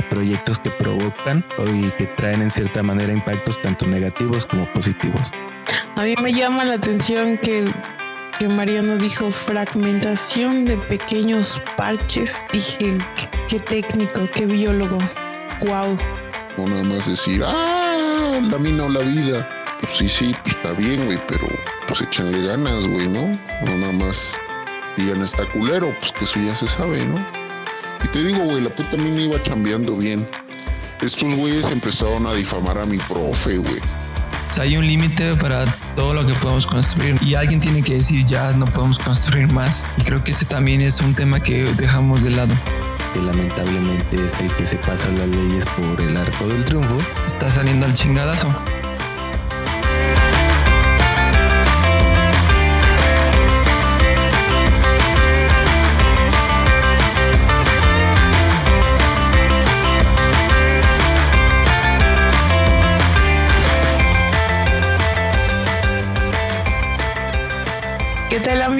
eh, proyectos que provocan y que traen en cierta manera impactos tanto negativos como positivos. A mí me llama la atención que, que Mariano dijo fragmentación de pequeños parches. Dije, qué técnico, qué biólogo. Wow. No nada más decir, ah, la mina o la vida. Pues sí, sí, pues está bien, güey, pero pues échanle ganas, güey, ¿no? No nada más digan está culero, pues que eso ya se sabe, ¿no? Te digo, güey, la puta mina iba chambeando bien. Estos güeyes empezaron a difamar a mi profe, güey. O sea, hay un límite para todo lo que podemos construir y alguien tiene que decir ya no podemos construir más. Y creo que ese también es un tema que dejamos de lado. Que lamentablemente es el que se pasa las leyes por el arco del triunfo. Está saliendo al chingadazo.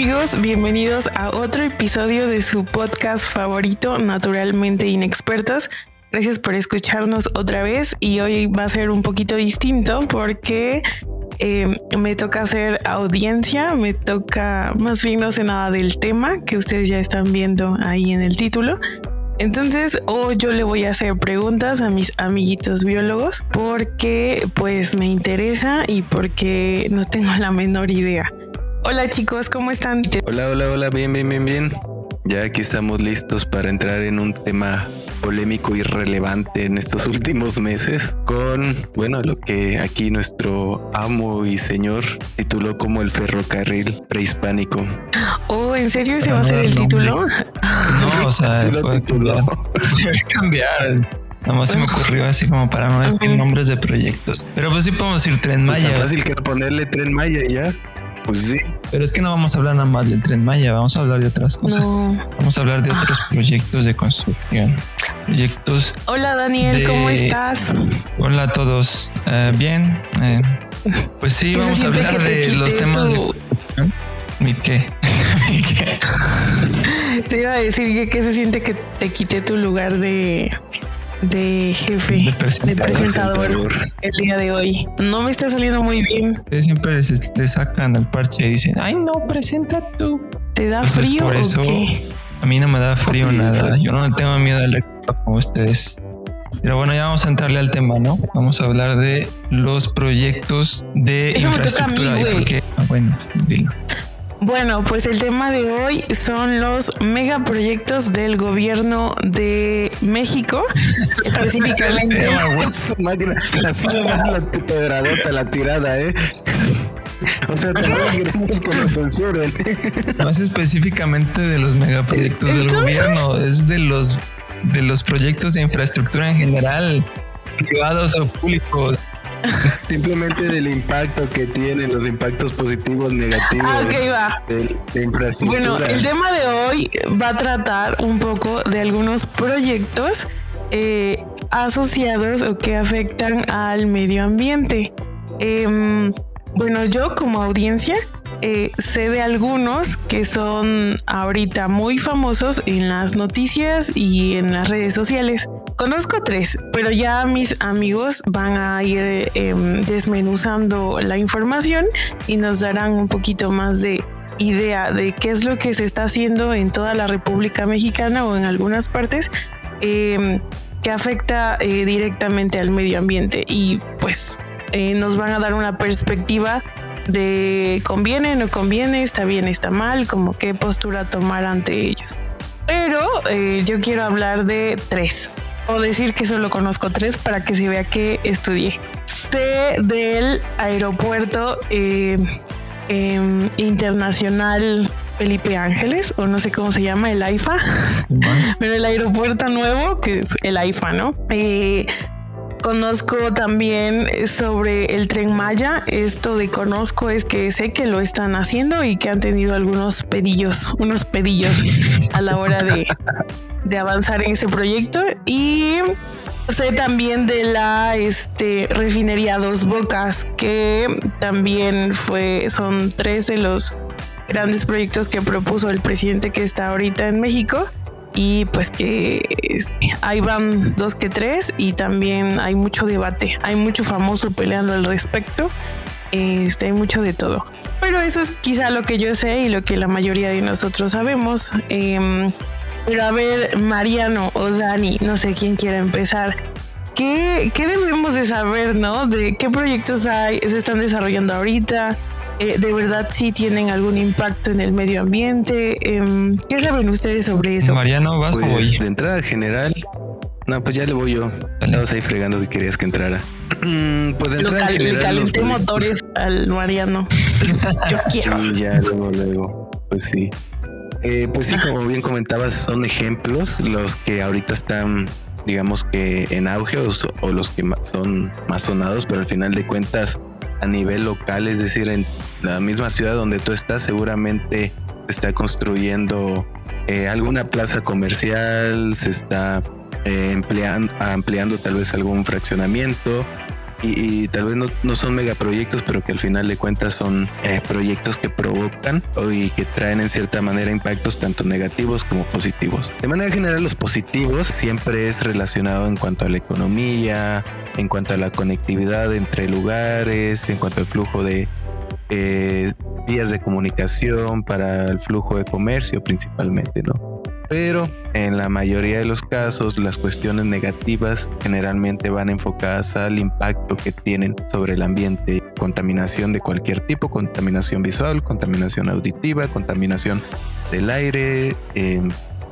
Amigos? Bienvenidos a otro episodio de su podcast favorito, Naturalmente Inexpertos. Gracias por escucharnos otra vez y hoy va a ser un poquito distinto porque eh, me toca hacer audiencia, me toca, más bien no sé nada del tema que ustedes ya están viendo ahí en el título. Entonces, hoy yo le voy a hacer preguntas a mis amiguitos biólogos porque pues me interesa y porque no tengo la menor idea. Hola chicos, ¿cómo están? Hola, hola, hola, bien, bien, bien, bien. Ya aquí estamos listos para entrar en un tema polémico y relevante en estos últimos meses con, bueno, lo que aquí nuestro amo y señor tituló como el ferrocarril prehispánico. Oh, ¿en serio ese va a ser el título? No, o sea, Sí lo puede tituló. cambiar. Cambiar. Nada más se me ocurrió así como para no decir nombres de proyectos. Pero pues sí podemos decir Tren Maya. fácil que ponerle tren Maya y ya. Pues sí. Pero es que no vamos a hablar nada más del Tren Maya, vamos a hablar de otras cosas. No. Vamos a hablar de otros proyectos de construcción. Proyectos. Hola Daniel, De- ¿cómo estás? Hola a todos. Eh, bien. eh, pues sí, ¿Qué se vamos a hablar te de los temas tu- de construcción. ¿Mi qué? ¿Mi qué? Te iba a decir que qué se siente que te quité tu lugar de, de jefe, De de presentador. el día de hoy. No me está saliendo muy bien. Ustedes siempre les, les sacan al parche y dicen, ay no, presenta tú. ¿Te da Entonces, frío por eso- o qué? A mí no me da frío nada. Yo no tengo miedo al como ustedes. Pero bueno, ya vamos a entrarle al tema, ¿no? Vamos a hablar de los proyectos de Eso me toca a mí, infraestructura. ¿Y por güey. qué? Ah, bueno, dilo. Bueno, pues el tema de hoy son los megaproyectos del gobierno de México, específicamente. Su máquina, así nomás la pedradota, la tirada, ¿eh? O sea, también queremos que nos censuren. No es específicamente de los megaproyectos del gobierno, es de los de los proyectos de infraestructura en general, privados o públicos. Simplemente del impacto que tienen, los impactos positivos, negativos Ah, va. de, de infraestructura. Bueno, el tema de hoy va a tratar un poco de algunos proyectos eh, asociados o que afectan al medio ambiente. Em, bueno, yo como audiencia eh, sé de algunos que son ahorita muy famosos en las noticias y en las redes sociales. Conozco tres, pero ya mis amigos van a ir em, desmenuzando la información y nos darán un poquito más de idea de qué es lo que se está haciendo en toda la República Mexicana o en algunas partes eh, que afecta eh, directamente al medio ambiente y pues eh, nos van a dar una perspectiva de conviene, no conviene, está bien, está mal, como qué postura tomar ante ellos. Pero eh, yo quiero hablar de tres o decir que solo conozco tres para que se vea que estudié. Sé del aeropuerto eh, em, internacional Felipe Ángeles, o no sé cómo se llama, el AIFA, pero el aeropuerto nuevo, que es el AIFA, ¿no? Eh, conozco también sobre el tren Maya. Esto de conozco es que sé que lo están haciendo y que han tenido algunos pedillos, unos pedillos a la hora de, de avanzar en ese proyecto. Y sé también de la este, refinería Dos Bocas, que también fue, son tres de los grandes proyectos que propuso el presidente que está ahorita en México. Y pues que ahí van dos que tres y también hay mucho debate, hay mucho famoso peleando al respecto, este, hay mucho de todo. Pero eso es quizá lo que yo sé y lo que la mayoría de nosotros sabemos. Em, pero a ver, Mariano o Dani, no sé quién quiera empezar. ¿Qué, ¿Qué debemos de saber, no? De qué proyectos hay, se están desarrollando ahorita, eh, de verdad sí tienen algún impacto en el medio ambiente. Em, ¿Qué saben ustedes sobre eso? Mariano, vas pues, voy. De entrada general, no, pues ya le voy yo. Estabas ahí fregando que querías que entrara. pues de entrada cal general. le calenté motores al Mariano. yo quiero. Y ya luego, luego, pues sí. Eh, pues sí, como bien comentabas, son ejemplos los que ahorita están, digamos que en auge o, o los que son más sonados, pero al final de cuentas a nivel local, es decir, en la misma ciudad donde tú estás, seguramente se está construyendo eh, alguna plaza comercial, se está eh, empleando, ampliando tal vez algún fraccionamiento y, tal vez no, no, son megaproyectos, pero que al final de cuentas son eh, proyectos que provocan y que traen en cierta manera impactos tanto negativos como positivos. De manera general, los positivos siempre es relacionado en cuanto a la economía, en cuanto a la conectividad entre lugares, en cuanto al flujo de eh, vías de comunicación para el flujo de comercio principalmente, ¿no? pero en la mayoría de los casos las cuestiones negativas generalmente van enfocadas al impacto que tienen sobre el ambiente. Contaminación de cualquier tipo, contaminación visual, contaminación auditiva, contaminación del aire, eh,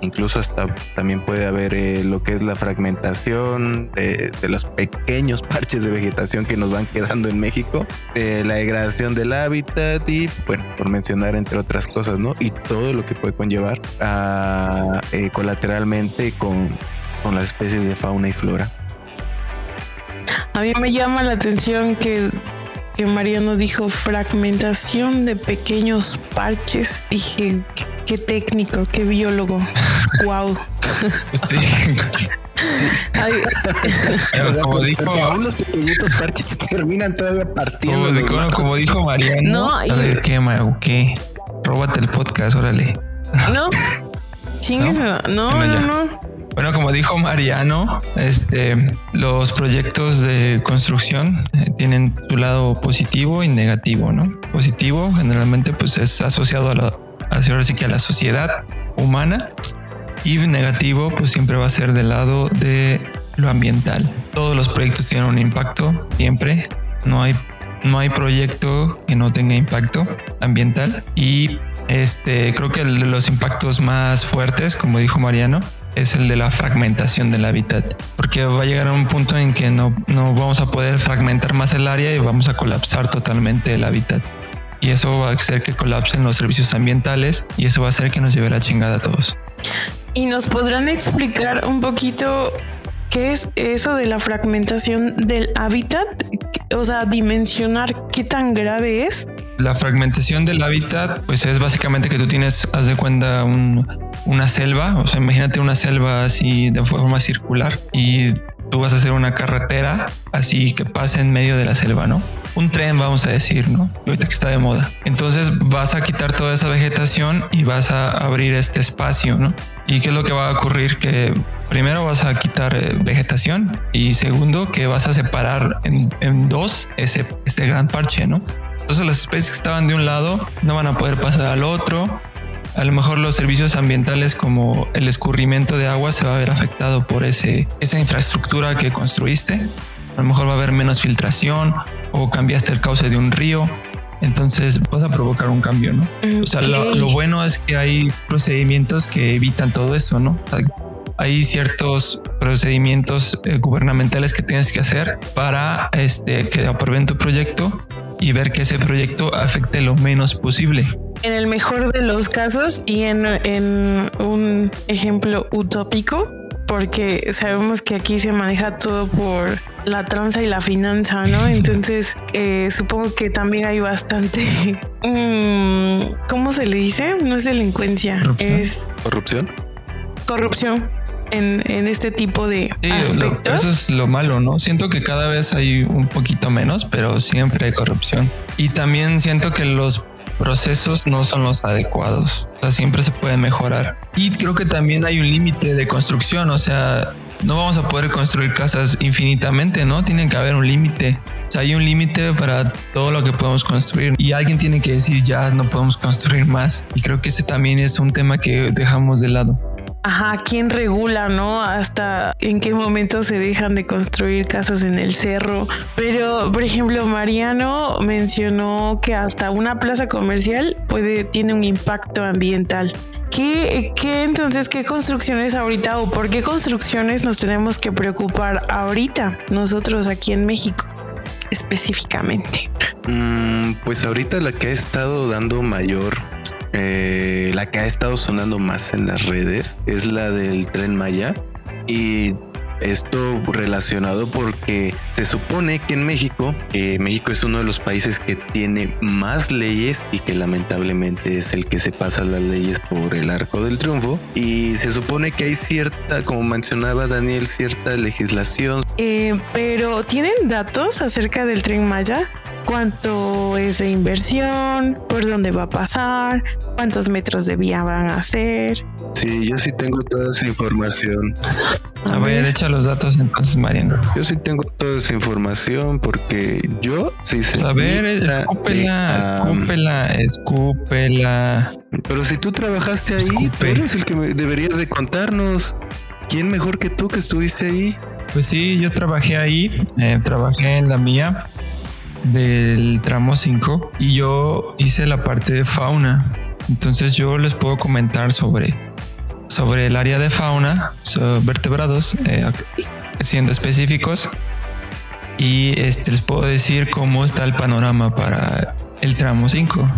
incluso hasta también puede haber eh, lo que es la fragmentación de, los pequeños parches de vegetación que nos van quedando en México, eh, la degradación del hábitat y bueno, por mencionar entre otras cosas, ¿no? Y todo lo que puede conllevar a, eh, colateralmente con, con las especies de fauna y flora. A mí me llama la atención que que Mariano dijo fragmentación de pequeños parches. Dije, qué técnico, qué biólogo. wow. Sí. como dijo, aún los pequeñitos parches terminan todavía partiendo. Como, como dijo Mariano. No, a ver, ¿qué, ¿qué? Róbate el podcast, órale. No. Chingues, no, no, no. no. Bueno, como dijo Mariano, este, los proyectos de construcción eh, tienen su lado positivo y negativo, ¿no? Positivo generalmente pues es asociado a la, ahora sí que a la sociedad humana y negativo pues siempre va a ser del lado de lo ambiental. Todos los proyectos tienen un impacto siempre. No hay no hay proyecto que no tenga impacto ambiental y este creo que los impactos más fuertes, como dijo Mariano, es el de la fragmentación del hábitat, porque va a llegar a un punto en que no, no vamos a poder fragmentar más el área y vamos a colapsar totalmente el hábitat. Y eso va a hacer que colapsen los servicios ambientales y eso va a hacer que nos lleve la chingada a todos. ¿Y nos podrán explicar un poquito qué es eso de la fragmentación del hábitat? O sea, dimensionar qué tan grave es. La fragmentación del hábitat, pues es básicamente que tú tienes, haz de cuenta, un, una selva, o sea, imagínate una selva así de forma circular y tú vas a hacer una carretera así que pase en medio de la selva, ¿no? Un tren, vamos a decir, ¿no? Ahorita que está de moda. Entonces vas a quitar toda esa vegetación y vas a abrir este espacio, ¿no? ¿Y qué es lo que va a ocurrir? Que primero vas a quitar eh, vegetación y segundo que vas a separar en, en dos ese, este gran parche, ¿no? Entonces las especies que estaban de un lado no van a poder pasar al otro a lo mejor los servicios ambientales como el escurrimiento de agua se va a ver afectado por ese, esa infraestructura que construiste. A lo mejor va a haber menos filtración o cambiaste el cauce de un río. Entonces vas a provocar un cambio, ¿no? O sea, lo, bueno es que hay procedimientos que evitan todo eso, ¿no? hay ciertos procedimientos eh, gubernamentales que tienes que hacer para este, que aprueben tu proyecto y ver que ese proyecto afecte lo menos posible en el mejor de los casos y en, un ejemplo utópico, porque sabemos que aquí se maneja todo por la tranza y la finanza, ¿no? Entonces, eh, supongo que también hay bastante... Mm, ¿Cómo se le dice? No es delincuencia, es... Corrupción. Corrupción. En, este tipo de aspectos. eso es lo malo, ¿no? Siento que cada vez hay un poquito menos, pero siempre hay corrupción. Y también siento que los procesos no son los adecuados. O sea, siempre se puede mejorar. Y creo que también hay un límite de construcción, o sea, no vamos a poder construir casas infinitamente, ¿no? Tiene que haber un límite. O sea, hay un límite para todo lo que podemos construir y alguien tiene que decir ya no podemos construir más. Y creo que ese también es un tema que dejamos de lado. Ajá, ¿quién regula, no? Hasta en qué momento se dejan de construir casas en el cerro. Pero, por ejemplo, Mariano mencionó que hasta una plaza comercial puede, tiene un impacto ambiental. ¿Qué, ¿Qué, entonces, qué construcciones ahorita o por qué construcciones nos tenemos que preocupar ahorita nosotros aquí en México? específicamente? Mm, pues ahorita la que ha estado dando mayor eh, la que ha estado sonando más en las redes es la del tren Maya. Y esto relacionado porque se supone que en México, México es uno de los países que tiene más leyes y que lamentablemente es el que se pasa las leyes por el arco del triunfo. Y se supone que hay cierta, como mencionaba Daniel, cierta legislación. Eh, pero ¿tienen datos acerca del tren Maya? Cuánto es de inversión, por dónde va a pasar, cuántos metros de vía van a hacer. Sí, yo sí tengo toda esa información. A ver, echa los datos entonces, Mariano. Yo sí tengo toda esa información porque yo sí sé. A ver, escúpela, escúpela, escúpela. Pero si tú trabajaste ahí, tú eres el que deberías de contarnos. ¿Quién mejor que tú que estuviste ahí? Pues sí, yo trabajé ahí, eh, trabajé en la mía del tramo 5 y yo hice la parte de fauna. Entonces yo les puedo comentar sobre, sobre el área de fauna, sobre vertebrados, eh, siendo específicos. Y este, les puedo decir cómo está el panorama para el tramo 5.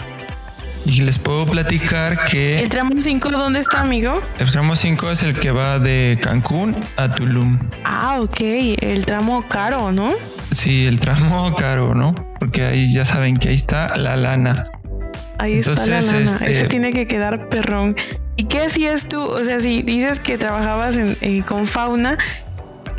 Y les puedo platicar que... ¿El tramo 5 dónde está, amigo? El tramo 5 es el que va de Cancún a Tulum. Ah, ok. El tramo caro, ¿no? Sí, el tramo caro, ¿no? Porque ahí ya saben que ahí está la lana. Ahí está la lana. Este... Eso tiene que quedar perrón. ¿Y qué hacías tú? O sea, si dices que trabajabas eh, con fauna,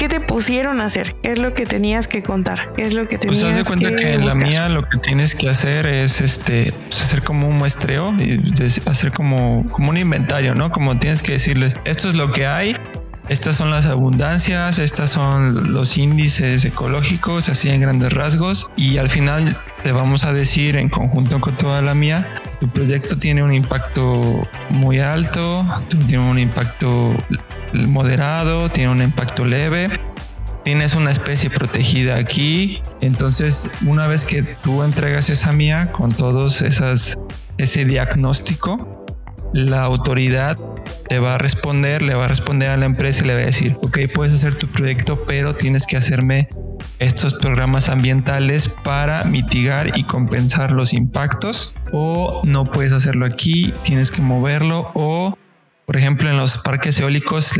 ¿qué te pusieron a hacer? ¿Qué es lo que tenías que contar? ¿Qué es lo que tenías pues haz de cuenta que, en la mía lo que tienes que hacer es este pues, hacer como un muestreo y hacer como, como un inventario, ¿no? Como tienes que decirles, esto es lo que hay, estas son las abundancias, estas son los índices ecológicos, así en grandes rasgos. Y al final te vamos a decir en conjunto con toda la mía, tu proyecto tiene un impacto muy alto, tiene un impacto moderado, tiene un impacto leve. Tienes una especie protegida aquí. Entonces, una vez que tú entregas esa mía con todos esas, ese diagnóstico, la autoridad te va a responder, le va a responder a la empresa y le va a decir, ok, puedes hacer tu proyecto, pero tienes que hacerme estos programas ambientales para mitigar y compensar los impactos o no puedes hacerlo aquí, tienes que moverlo o, por ejemplo, en los parques eólicos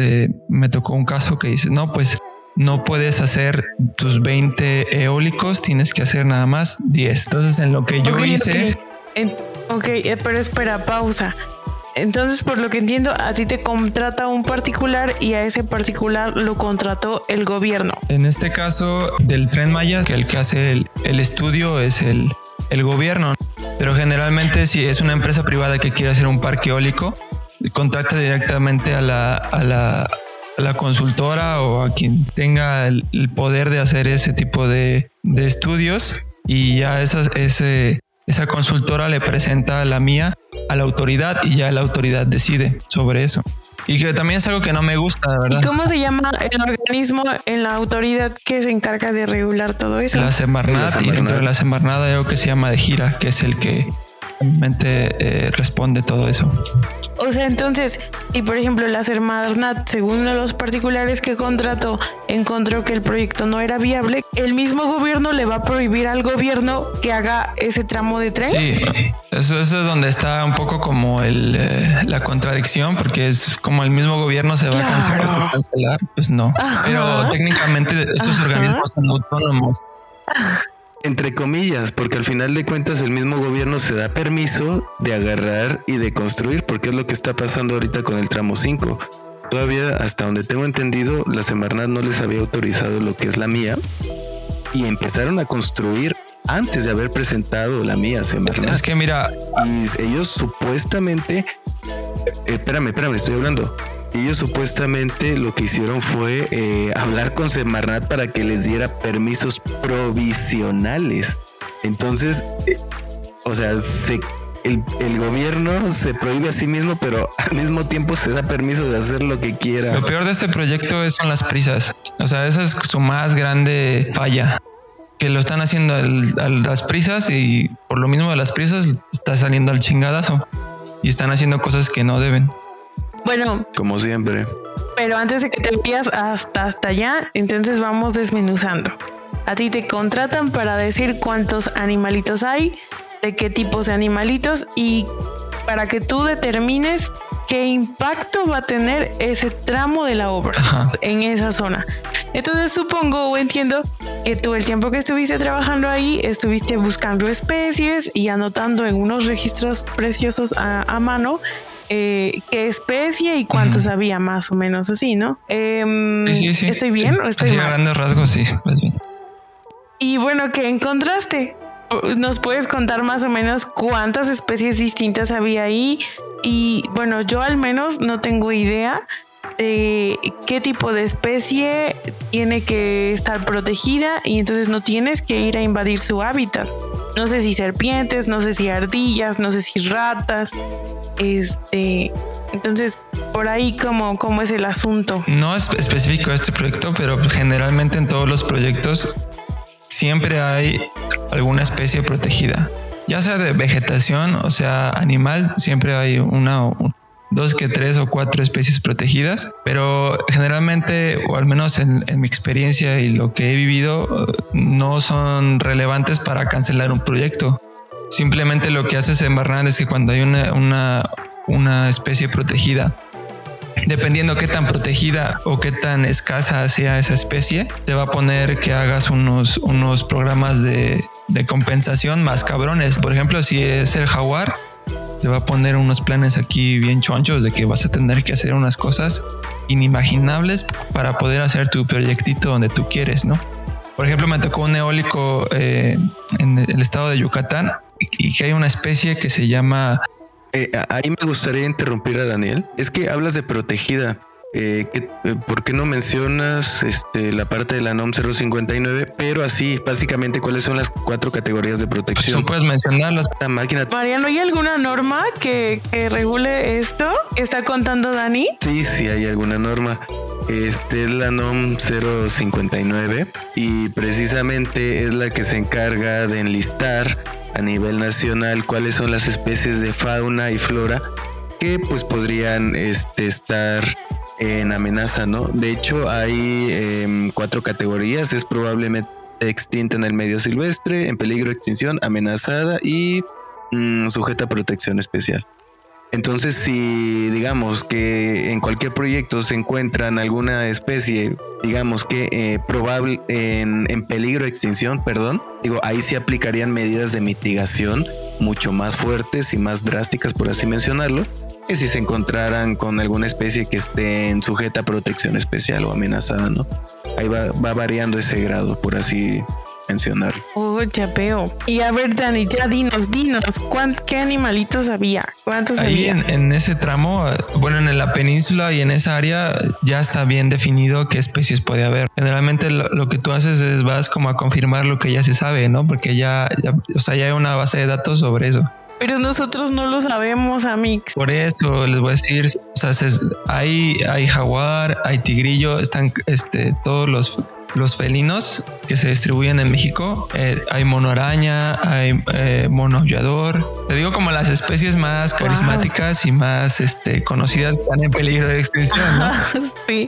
me tocó un caso que dice, no, pues no puedes hacer tus 20 eólicos, tienes que hacer nada más 10. Entonces, en lo que yo hice... ok, eh, pero espera, pausa. Entonces, por lo que entiendo, a ti te contrata un particular y a ese particular lo contrató el gobierno. En este caso del tren Maya, que el que hace el, estudio es el, el gobierno. Pero generalmente si es una empresa privada que quiere hacer un parque eólico, contacta directamente a la, a la, a la consultora o a quien tenga el, poder de hacer ese tipo de, de estudios y ya ese, esa consultora le presenta la mía a la autoridad y ya la autoridad decide sobre eso. Y que también es algo que no me gusta, de verdad. ¿Y cómo se llama el organismo en la autoridad que se encarga de regular todo eso? La Semarnat, y dentro de la Semarnat hay algo que se llama de gira, que es el que realmente eh, responde todo eso. O sea, entonces, y por ejemplo, la Semarnat, según los particulares que contrató, encontró que el proyecto no era viable, el mismo gobierno le va a prohibir al gobierno que haga ese tramo de tren. Sí, eso, es donde está un poco como el, eh, la contradicción, porque es como el mismo gobierno se va a cancelar, pues no. Pero técnicamente estos organismos son autónomos. Entre comillas, porque al final de cuentas el mismo gobierno se da permiso de agarrar y de construir, porque es lo que está pasando ahorita con el tramo 5. Todavía, hasta donde tengo entendido, la Semarnat no les había autorizado lo que es la mía y empezaron a construir antes de haber presentado la mía Semarnat. Es que mira, y ellos supuestamente, eh, espérame, espérame, estoy hablando. Ellos supuestamente lo que hicieron fue eh, hablar con Semarnat para que les diera permisos provisionales. Entonces, eh, o sea, se el, el, gobierno se prohíbe a sí mismo, pero al mismo tiempo se da permiso de hacer lo que quiera. Lo peor de este proyecto son las prisas. O sea, esa es su más grande falla. Que lo están haciendo a las prisas y por lo mismo de las prisas está saliendo al chingadazo. Y están haciendo cosas que no deben. Bueno. Como siempre. Pero antes de que te envías hasta, hasta allá, entonces vamos desmenuzando. A ti te contratan para decir cuántos animalitos hay, de qué tipos de animalitos y para que tú determines qué impacto va a tener ese tramo de la obra en esa zona. Entonces supongo o entiendo que tú el tiempo que estuviste trabajando ahí estuviste buscando especies y anotando en unos registros preciosos a, mano eh, qué especie y cuántos había más o menos así, ¿no? Em, sí, sí, ¿Estoy bien o estoy mal? grandes rasgos, sí, pues bien. Y bueno, ¿qué encontraste? ¿Nos puedes contar más o menos cuántas especies distintas había ahí? Y bueno, yo al menos no tengo idea de qué tipo de especie tiene que estar protegida y entonces no tienes que ir a invadir su hábitat. No sé si serpientes, no sé si ardillas, no sé si ratas. Este, entonces, por ahí cómo, cómo es el asunto. No es específico este proyecto, pero generalmente en todos los proyectos siempre hay alguna especie protegida. Ya sea de vegetación o sea animal, siempre hay una, dos que tres o cuatro especies protegidas, pero generalmente, o al menos en, mi experiencia y lo que he vivido, no son relevantes para cancelar un proyecto. Simplemente lo que hace Semarnat es que cuando hay una, una, una especie protegida dependiendo qué tan protegida o qué tan escasa sea esa especie, te va a poner que hagas unos, unos programas de, de compensación más cabrones. Por ejemplo, si es el jaguar, te va a poner unos planes aquí bien chonchos de que vas a tener que hacer unas cosas inimaginables para poder hacer tu proyectito donde tú quieres, ¿no? Por ejemplo, me tocó un eólico eh, en el estado de Yucatán y que hay una especie que se llama eh, ahí me gustaría interrumpir a Daniel. Es que hablas de protegida. Eh, eh, ¿Por qué no mencionas este, la parte de la NOM 059? Pero así, básicamente, ¿cuáles son las cuatro categorías de protección? Tú puedes mencionarlas. La máquina. Mariano, ¿hay alguna norma que, que regule esto? ¿Está contando Dani? Sí, sí, hay alguna norma. Este es la NOM 059 y precisamente es la que se encarga de enlistar a nivel nacional cuáles son las especies de fauna y flora que pues podrían este, estar en amenaza, ¿no? De hecho hay em, cuatro categorías, es probablemente extinta en el medio silvestre, en peligro de extinción, amenazada y mm, sujeta a protección especial. Entonces, si digamos que en cualquier proyecto se encuentran alguna especie, digamos que eh, probable en, en, peligro de extinción, perdón, digo, ahí sí aplicarían medidas de mitigación mucho más fuertes y más drásticas, por así mencionarlo, que si se encontraran con alguna especie que esté sujeta a protección especial o amenazada, ¿no? Ahí va, va variando ese grado, por así mencionar. Oh, ya veo. Y a ver, Dani, ya dinos, dinos, ¿qué animalitos había? ¿Cuántos Ahí había? En, en, ese tramo, bueno, en la península y en esa área ya está bien definido qué especies puede haber. Generalmente lo, que tú haces es vas como a confirmar lo que ya se sabe, ¿no? Porque ya, ya, o sea, ya hay una base de datos sobre eso. Pero nosotros no lo sabemos, Amix. Por eso les voy a decir, o sea, hay, hay jaguar, hay tigrillo, están este, todos los los felinos que se distribuyen en México. Eh, hay mono araña, hay eh, mono aullador. Te digo como las especies más carismáticas y más este, conocidas que están en peligro de extinción. ¿no? sí,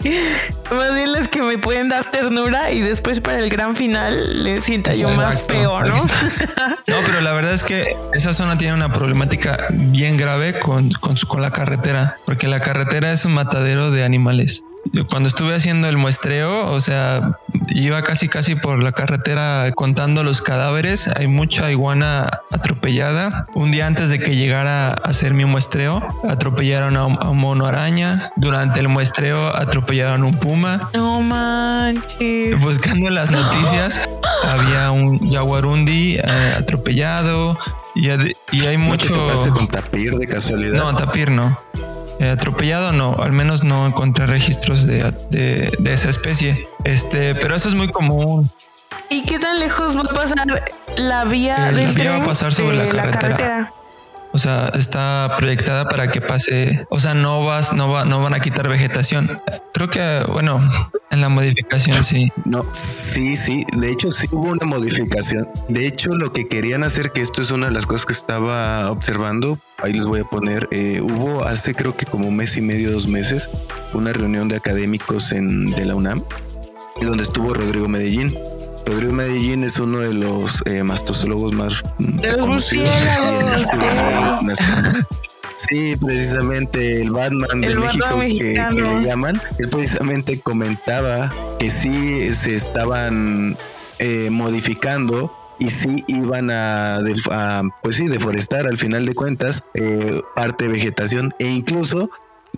más bien las que me pueden dar ternura y después para el gran final le sienta yo más peor, ¿no? no, pero la verdad es que esa zona tiene una problemática bien grave con, con, con la carretera, porque la carretera es un matadero de animales cuando estuve haciendo el muestreo, o sea, iba casi casi por la carretera contando los cadáveres. Hay mucha iguana atropellada. Un día antes de que llegara a hacer mi muestreo, atropellaron a un, mono araña. Durante el muestreo atropellaron un puma. No manches. Buscando las noticias. había un jaguarundi eh, atropellado y, hay mucho... ¿No con tapir de casualidad? No, tapir no. Eh, atropellado no, al menos no encontré registros de, de, esa especie. Este, pero eso es muy común. ¿Y qué tan lejos va a pasar la vía del la vía va a pasar sobre la carretera. O sea, está proyectada para que pase. O sea, no vas, no va, no van a quitar vegetación. Creo que, bueno, en la modificación sí. No, sí, sí. De hecho, sí hubo una modificación. De hecho, lo que querían hacer, que esto es una de las cosas que estaba observando, ahí les voy a poner. Eh, hubo hace creo que como un mes y medio, dos meses, una reunión de académicos en de la UNAM, donde estuvo Rodrigo Medellín Rodrigo Medellín es uno de los eh, mastozólogos más de los murciélagos. Sí, precisamente el Batman de México que, le llaman, él precisamente comentaba que sí se estaban eh, modificando y sí iban a, pues sí, deforestar al final de cuentas eh, parte de vegetación e incluso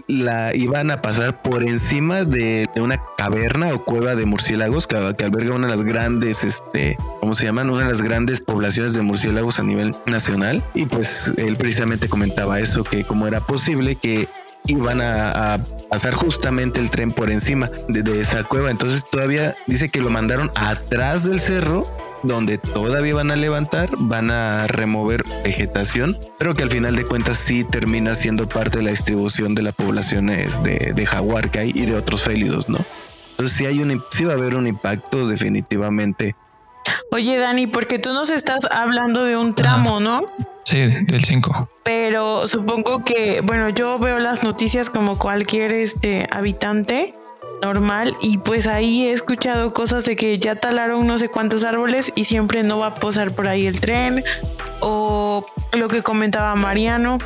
la iban a pasar por encima de, una caverna o cueva de murciélagos que, alberga una de las grandes, este, ¿cómo se llaman? Una de las grandes poblaciones de murciélagos a nivel nacional. Y pues él precisamente comentaba eso, que cómo era posible que iban a, pasar justamente el tren por encima de, esa cueva. Entonces todavía dice que lo mandaron atrás del cerro donde todavía van a levantar, van a remover vegetación, pero que al final de cuentas sí termina siendo parte de la distribución de las poblaciones de, de jaguar que hay y de otros félidos, ¿no? Entonces sí hay un, sí va a haber un impacto definitivamente. Oye, Dani, porque tú nos estás hablando de un tramo, ¿no? Sí, del 5. Pero supongo que, bueno, yo veo las noticias como cualquier este habitante normal y pues ahí he escuchado cosas de que ya talaron no sé cuántos árboles y siempre no va a posar por ahí el tren o lo que comentaba Mariano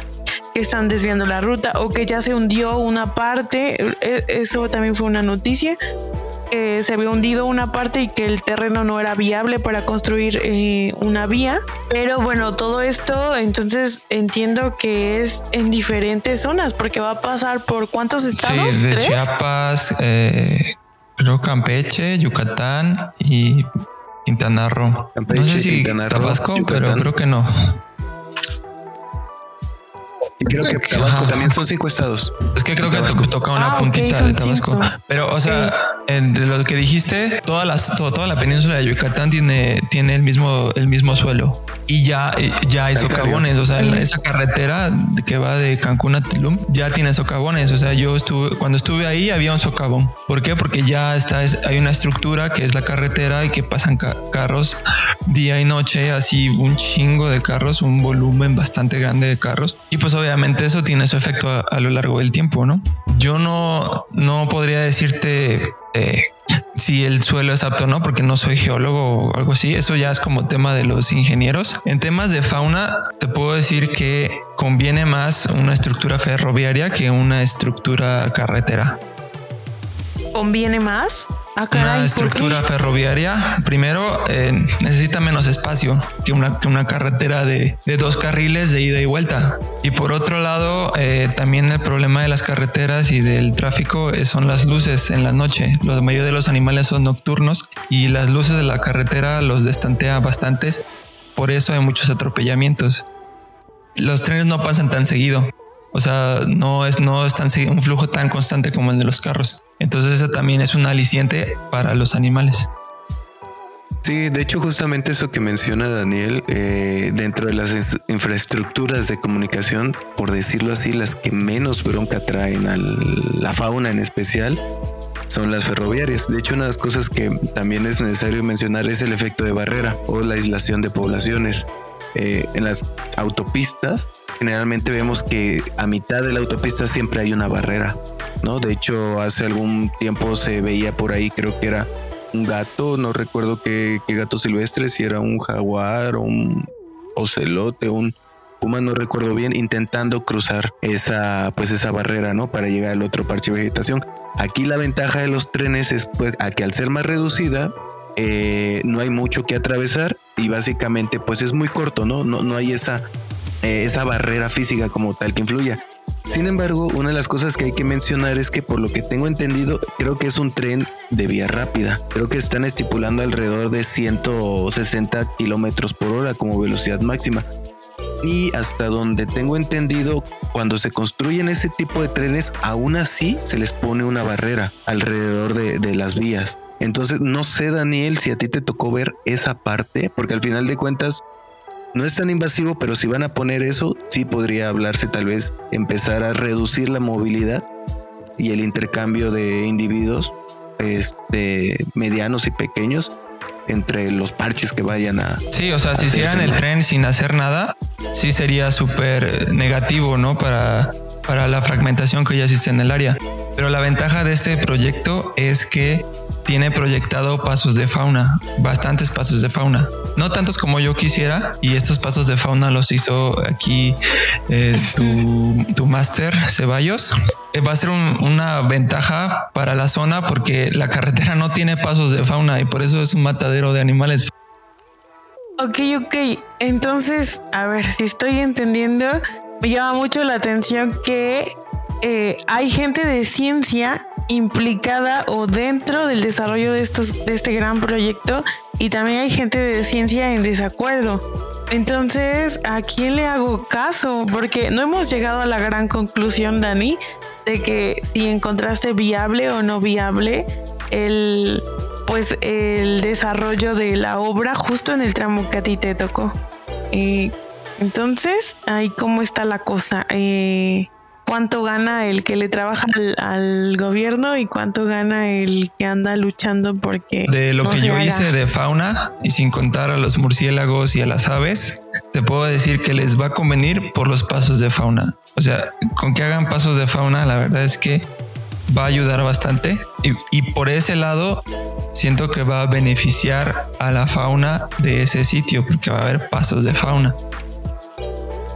que están desviando la ruta o que ya se hundió una parte. E, eso también fue una noticia que se había hundido una parte y que el terreno no era viable para construir eh, una vía. Pero bueno, todo esto entonces entiendo que es en diferentes zonas porque va a pasar por cuántos estados? Sí, de Chiapas, eh, creo Campeche, Yucatán y Quintana Roo. no sé si Tabasco, pero creo que no. Y creo que Tabasco también son cinco estados. Es que creo que toca una ah, puntita de Tabasco. Pero, o sea, de lo que dijiste, toda, las, toda la península de Yucatán tiene, tiene el, mismo, el mismo suelo y ya, ya hay socavones. O sea, esa carretera que va de Cancún a Tulum ya tiene socavones. O sea, yo estuve, cuando estuve ahí había un socavón. ¿Por qué? Porque ya está, hay una estructura que es la carretera y que pasan carros día y noche, así un chingo de carros, un volumen bastante grande de carros. Y pues obviamente eso tiene su efecto a, a lo largo del tiempo, ¿no? Yo no, no podría decirte eh, si el suelo es apto o no, porque no soy geólogo o algo así. Eso ya es como tema de los ingenieros. En temas de fauna, te puedo decir que conviene más una estructura ferroviaria que una estructura carretera. ¿Conviene más? Ah, una estructura ferroviaria, primero, eh, necesita menos espacio que una, que una carretera de, dos carriles de ida y vuelta. Y por otro lado, eh, también el problema de las carreteras y del tráfico eh, son las luces en la noche. La mayoría de los animales son nocturnos y las luces de la carretera los destantea bastantes. Por eso hay muchos atropellamientos. Los trenes no pasan tan seguido. O sea, no es, no es tan, un flujo tan constante como el de los carros. Entonces, eso también es un aliciente para los animales. Sí, de hecho, justamente eso que menciona Daniel, eh, dentro de las infraestructuras de comunicación, por decirlo así, las que menos bronca traen a la fauna en especial, son las ferroviarias. De hecho, una de las cosas que también es necesario mencionar es el efecto de barrera o la aislación de poblaciones. Eh, en las autopistas, generalmente vemos que a mitad de la autopista siempre hay una barrera, ¿no? De hecho, hace algún tiempo se veía por ahí, creo que era un gato, no recuerdo qué, gato silvestre, si era un jaguar o un ocelote, un puma, no recuerdo bien, intentando cruzar esa, pues esa barrera, ¿no? Para llegar al otro parche de vegetación. Aquí la ventaja de los trenes es pues, que al ser más reducida, eh, no hay mucho que atravesar y básicamente pues es muy corto, ¿no? No, no hay esa, eh, esa barrera física como tal que influya. Sin embargo, una de las cosas que hay que mencionar es que por lo que tengo entendido, creo que es un tren de vía rápida. Creo que están estipulando alrededor de 160 kilómetros por hora como velocidad máxima. Y hasta donde tengo entendido, cuando se construyen ese tipo de trenes, aún así se les pone una barrera alrededor de, de las vías. Entonces, no sé, Daniel, si a ti te tocó ver esa parte, porque al final de cuentas no es tan invasivo, pero si van a poner eso, sí podría hablarse tal vez empezar a reducir la movilidad y el intercambio de individuos este, medianos y pequeños entre los parches que vayan a... Sí, o sea, si hicieran el tren sin hacer nada, sí sería súper negativo, ¿no? Para, para la fragmentación que ya existe en el área. Pero la ventaja de este proyecto es que tiene proyectado pasos de fauna, bastantes pasos de fauna. No tantos como yo quisiera, y estos pasos de fauna los hizo aquí eh, tu, tu máster Ceballos. Eh, va a ser una ventaja para la zona porque la carretera no tiene pasos de fauna y por eso es un matadero de animales. Ok, ok. Entonces, a ver si estoy entendiendo. Me llama mucho la atención que eh, hay gente de ciencia implicada o dentro del desarrollo de, estos, de este gran proyecto y también hay gente de ciencia en desacuerdo. Entonces, ¿a quién le hago caso? Porque no hemos llegado a la gran conclusión, Dani, de que si encontraste viable o no viable el pues el desarrollo de la obra justo en el tramo que a ti te tocó. Eh, entonces, ahí cómo está la cosa. Eh, cuánto gana el que le trabaja al, gobierno y cuánto gana el que anda luchando porque... De lo que yo hice de fauna y sin contar a los murciélagos y a las aves, te puedo decir que les va a convenir por los pasos de fauna. O sea, con que hagan pasos de fauna, la verdad es que va a ayudar bastante y, y por ese lado siento que va a beneficiar a la fauna de ese sitio porque va a haber pasos de fauna.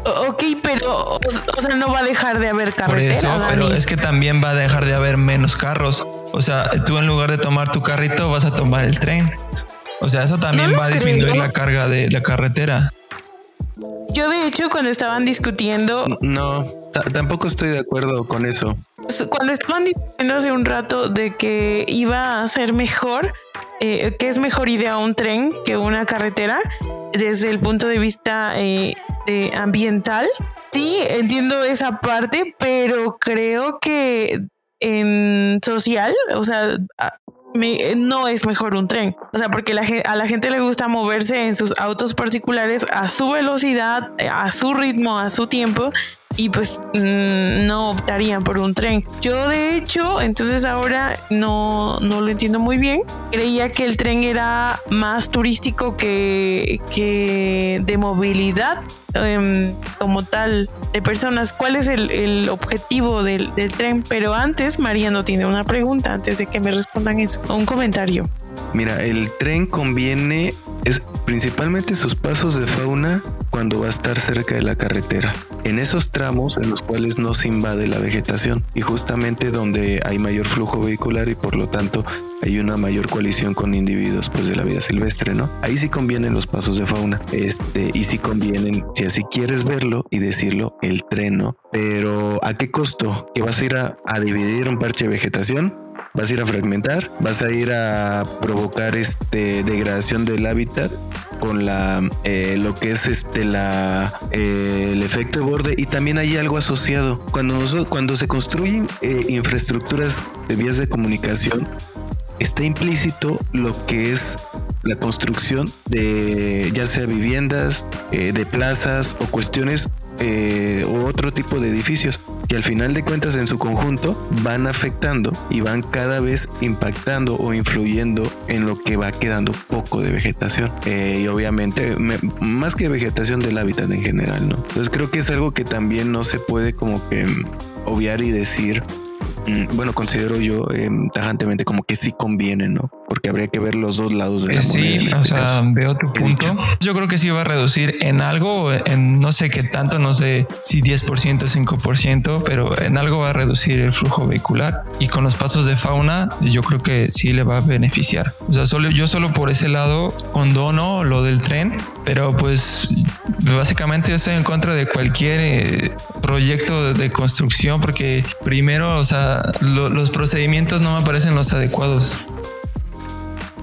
Ok, pero, o, sea, no va a dejar de haber carretera. Por eso, pero es que también va a dejar de haber menos carros. O sea, tú en lugar de tomar tu carrito vas a tomar el tren. O sea, eso también va a disminuir la carga de la carretera. Yo de hecho cuando estaban discutiendo... No, tampoco estoy de acuerdo con eso. Cuando estaban discutiendo hace un rato de que iba a ser mejor, eh, que es mejor idea un tren que una carretera, desde el punto de vista eh, ambiental. Sí, entiendo esa parte, pero creo que en social, o sea, no es mejor un tren. O sea, porque a la gente le gusta moverse en sus autos particulares a su velocidad, a su ritmo, a su tiempo y pues mm, no optarían por un tren. Yo de hecho, entonces ahora no, no lo entiendo muy bien. Creía que el tren era más turístico que, que de movilidad em, como tal de personas. ¿Cuál es el, objetivo del, del, tren? Pero antes, María no tiene una pregunta antes de que me respondan eso. Un comentario. Mira, el tren conviene es principalmente sus pasos de fauna cuando va a estar cerca de la carretera. En esos tramos en los cuales no se invade la vegetación y justamente donde hay mayor flujo vehicular y por lo tanto hay una mayor coalición con individuos pues de la vida silvestre, ¿no? Ahí sí convienen los pasos de fauna. Este, y sí convienen, si así quieres verlo y decirlo, el treno. Pero ¿a qué costo? ¿Que vas a ir a dividir un parche de vegetación? Vas a ir a fragmentar, vas a ir a provocar este degradación del hábitat con la eh, lo que es este la eh, el efecto de borde. Y también hay algo asociado. Cuando cuando se construyen eh, infraestructuras de vías de comunicación está implícito lo que es la construcción de ya sea viviendas, de plazas o cuestiones eh, otro tipo de edificios que al final de cuentas en su conjunto van afectando y van cada vez impactando o influyendo en lo que va quedando poco de vegetación eh, y obviamente más que vegetación del hábitat en general, ¿no? Entonces creo que es algo que también no se puede como que mm, obviar y decir Mm, bueno, considero yo em, tajantemente como que sí conviene, ¿no? Porque habría que ver los dos lados de la eh, moneda. Sí, o este sea, veo tu punto. Yo creo que sí va a reducir en algo, en no sé qué tanto, no sé si 10%, 5%, pero en algo va a reducir el flujo vehicular. Y con los pasos de fauna, yo creo que sí le va a beneficiar. O sea, solo, yo solo por ese lado condono lo del tren, pero pues básicamente yo estoy en contra de cualquier... Eh, proyecto de construcción porque primero, o sea, los procedimientos no me parecen los adecuados.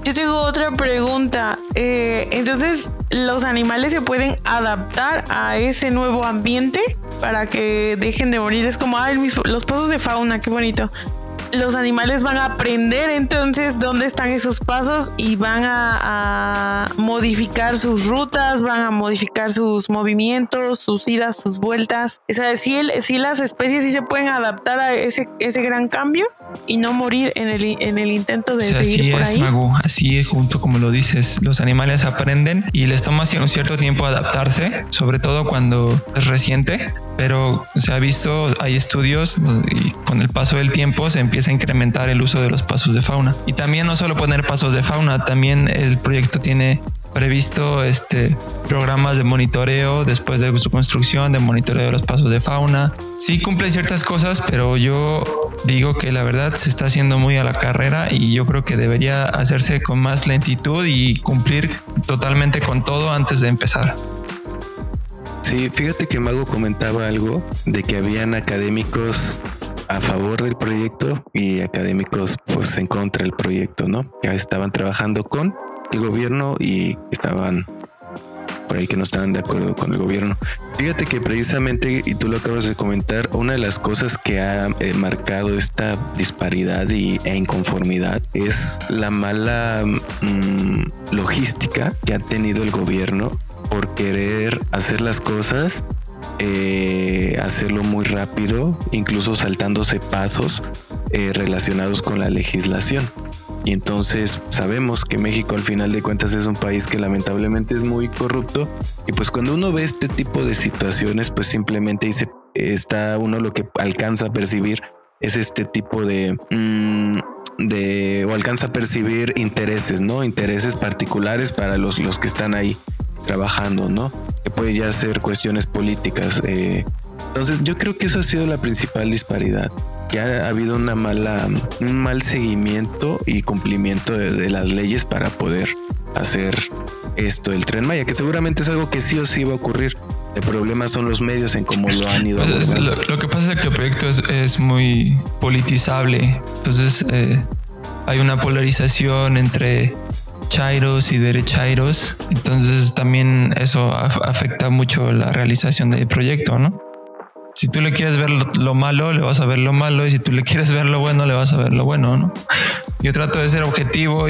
Yo tengo otra pregunta. Eh, entonces, ¿los animales se pueden adaptar a ese nuevo ambiente para que dejen de morir? Es como, ay, los pozos de fauna, qué bonito los animales van a aprender entonces dónde están esos pasos y van a, modificar sus rutas, van a modificar sus movimientos, sus idas, sus vueltas. O sea, si, si las especies sí se pueden adaptar a ese, ese gran cambio y no morir en el, en el intento de seguir así es, Magu, así es, junto como lo dices, los animales aprenden y les toma un cierto tiempo adaptarse, sobre todo cuando es reciente pero se ha visto, hay estudios y con el paso del tiempo se empieza a incrementar el uso de los pasos de fauna. Y también no solo poner pasos de fauna, también el proyecto tiene previsto este programas de monitoreo después de su construcción, de monitoreo de los pasos de fauna. Sí cumple ciertas cosas, pero yo digo que la verdad se está haciendo muy a la carrera y yo creo que debería hacerse con más lentitud y cumplir totalmente con todo antes de empezar. Sí, fíjate que Mago comentaba algo de que habían académicos a favor del proyecto y académicos pues en contra del proyecto, ¿no? Que estaban trabajando con el gobierno y estaban por ahí que no estaban de acuerdo con el gobierno. Fíjate que precisamente, y tú lo acabas de comentar, una de las cosas que ha eh, marcado esta disparidad y, e inconformidad es la mala mm, logística que ha tenido el gobierno por querer hacer las cosas, eh, hacerlo muy rápido, incluso saltándose pasos eh, relacionados con la legislación. Y entonces sabemos que México al final de cuentas es un país que lamentablemente es muy corrupto. Y pues cuando uno ve este tipo de situaciones, pues simplemente dice, está uno lo que alcanza a percibir es este tipo de... Mm, de o alcanza a percibir intereses, ¿no? Intereses particulares para los, los que están ahí trabajando, ¿no? Que puede ya ser cuestiones políticas. Eh. Entonces yo creo que eso ha sido la principal disparidad. Que ha habido una mala, un mal seguimiento y cumplimiento de, las leyes para poder hacer esto, el tren Maya, que seguramente es algo que sí o sí va a ocurrir. El problema son los medios en cómo lo han ido. Pues lo, que pasa es que el proyecto es, muy politizable. Entonces eh, hay una polarización entre chairos y derechairos. Entonces también eso afecta mucho la realización del proyecto, ¿no? Si tú le quieres ver lo, malo, le vas a ver lo malo. Y si tú le quieres ver lo bueno, le vas a ver lo bueno, ¿no? Yo trato de ser objetivo.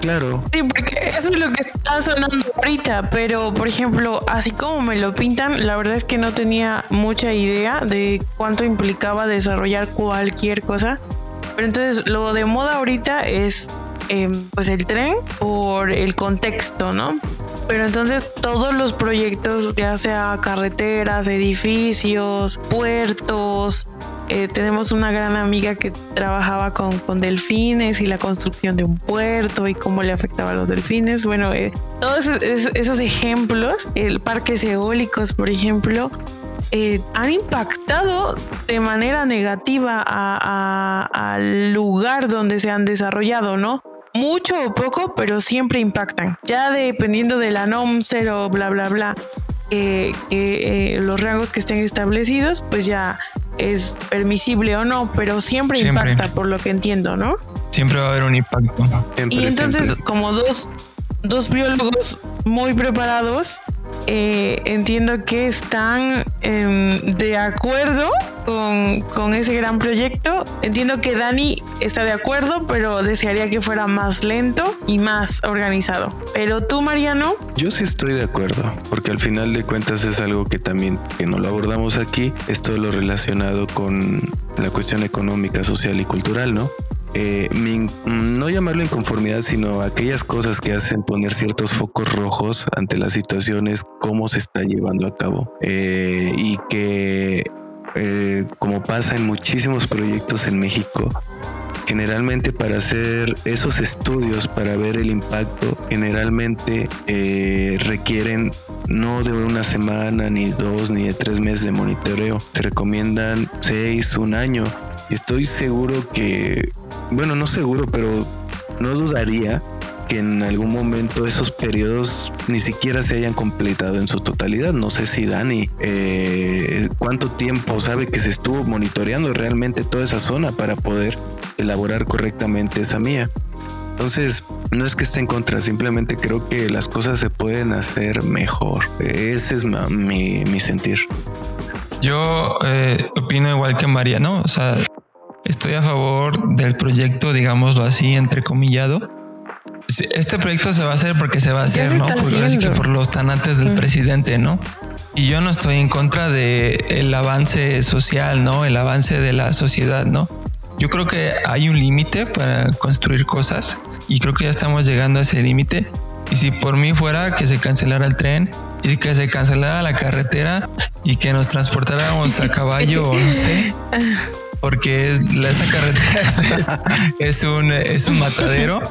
Claro. Sí, porque eso es lo que está sonando ahorita, pero por ejemplo, así como me lo pintan, la verdad es que no tenía mucha idea de cuánto implicaba desarrollar cualquier cosa. Pero entonces lo de moda ahorita es Em, pues el tren por el contexto, ¿no? Pero entonces todos los proyectos, ya sea carreteras, edificios, puertos, eh, tenemos una gran amiga que trabajaba con, delfines y la construcción de un puerto y cómo le afectaba a los delfines. Bueno, eh, todos esos, ejemplos, el parques eólicos, por ejemplo, eh, han impactado de manera negativa al lugar donde se han desarrollado, ¿no? Mucho o poco, pero siempre impactan. Ya dependiendo de la NOM 0, bla, bla, bla, eh, eh, los rangos que estén establecidos, pues ya es permisible o no, pero siempre, impacta, por lo que entiendo, ¿no? Siempre va a haber un impacto. y entonces, como dos, dos biólogos muy preparados, eh, entiendo que están em, de acuerdo con, ese gran proyecto. Entiendo que Dani está de acuerdo, pero desearía que fuera más lento y más organizado. Pero tú, Mariano. Yo sí estoy de acuerdo, porque al final de cuentas es algo que también, que no lo abordamos aquí, es todo lo relacionado con la cuestión económica, social y cultural, ¿no? Eh, no llamarlo inconformidad, sino aquellas cosas que hacen poner ciertos focos rojos ante las situaciones, cómo se está llevando a cabo. Eh, y que, eh, como pasa en muchísimos proyectos en México, generalmente para hacer esos estudios, para ver el impacto, generalmente requieren no de una semana, ni dos, ni de tres meses de monitoreo. Se recomiendan seis, un año. Estoy seguro que bueno, no seguro, pero no dudaría que en algún momento esos periodos ni siquiera se hayan completado en su totalidad. No sé si Dani, eh, cuánto tiempo sabe que se estuvo monitoreando realmente toda esa zona para poder elaborar correctamente esa mía. Entonces, no es que esté en contra, simplemente creo que las cosas se pueden hacer mejor. Ese es mi, mi sentir. Yo eh, opino igual que María, ¿no? O sea, estoy a favor del proyecto, digámoslo así, entrecomillado. Este proyecto se va a hacer porque se va a hacer, ¿no? así que por los tanates del presidente, ¿no? Y yo no estoy en contra de el avance social, ¿no? El avance de la sociedad, ¿no? Yo creo que hay un límite para construir cosas y creo que ya estamos llegando a ese límite. Y si por mí fuera que se cancelara el tren y que se cancelara la carretera y que nos transportáramos a caballo o no sé, porque es, esa carretera es, un, es un matadero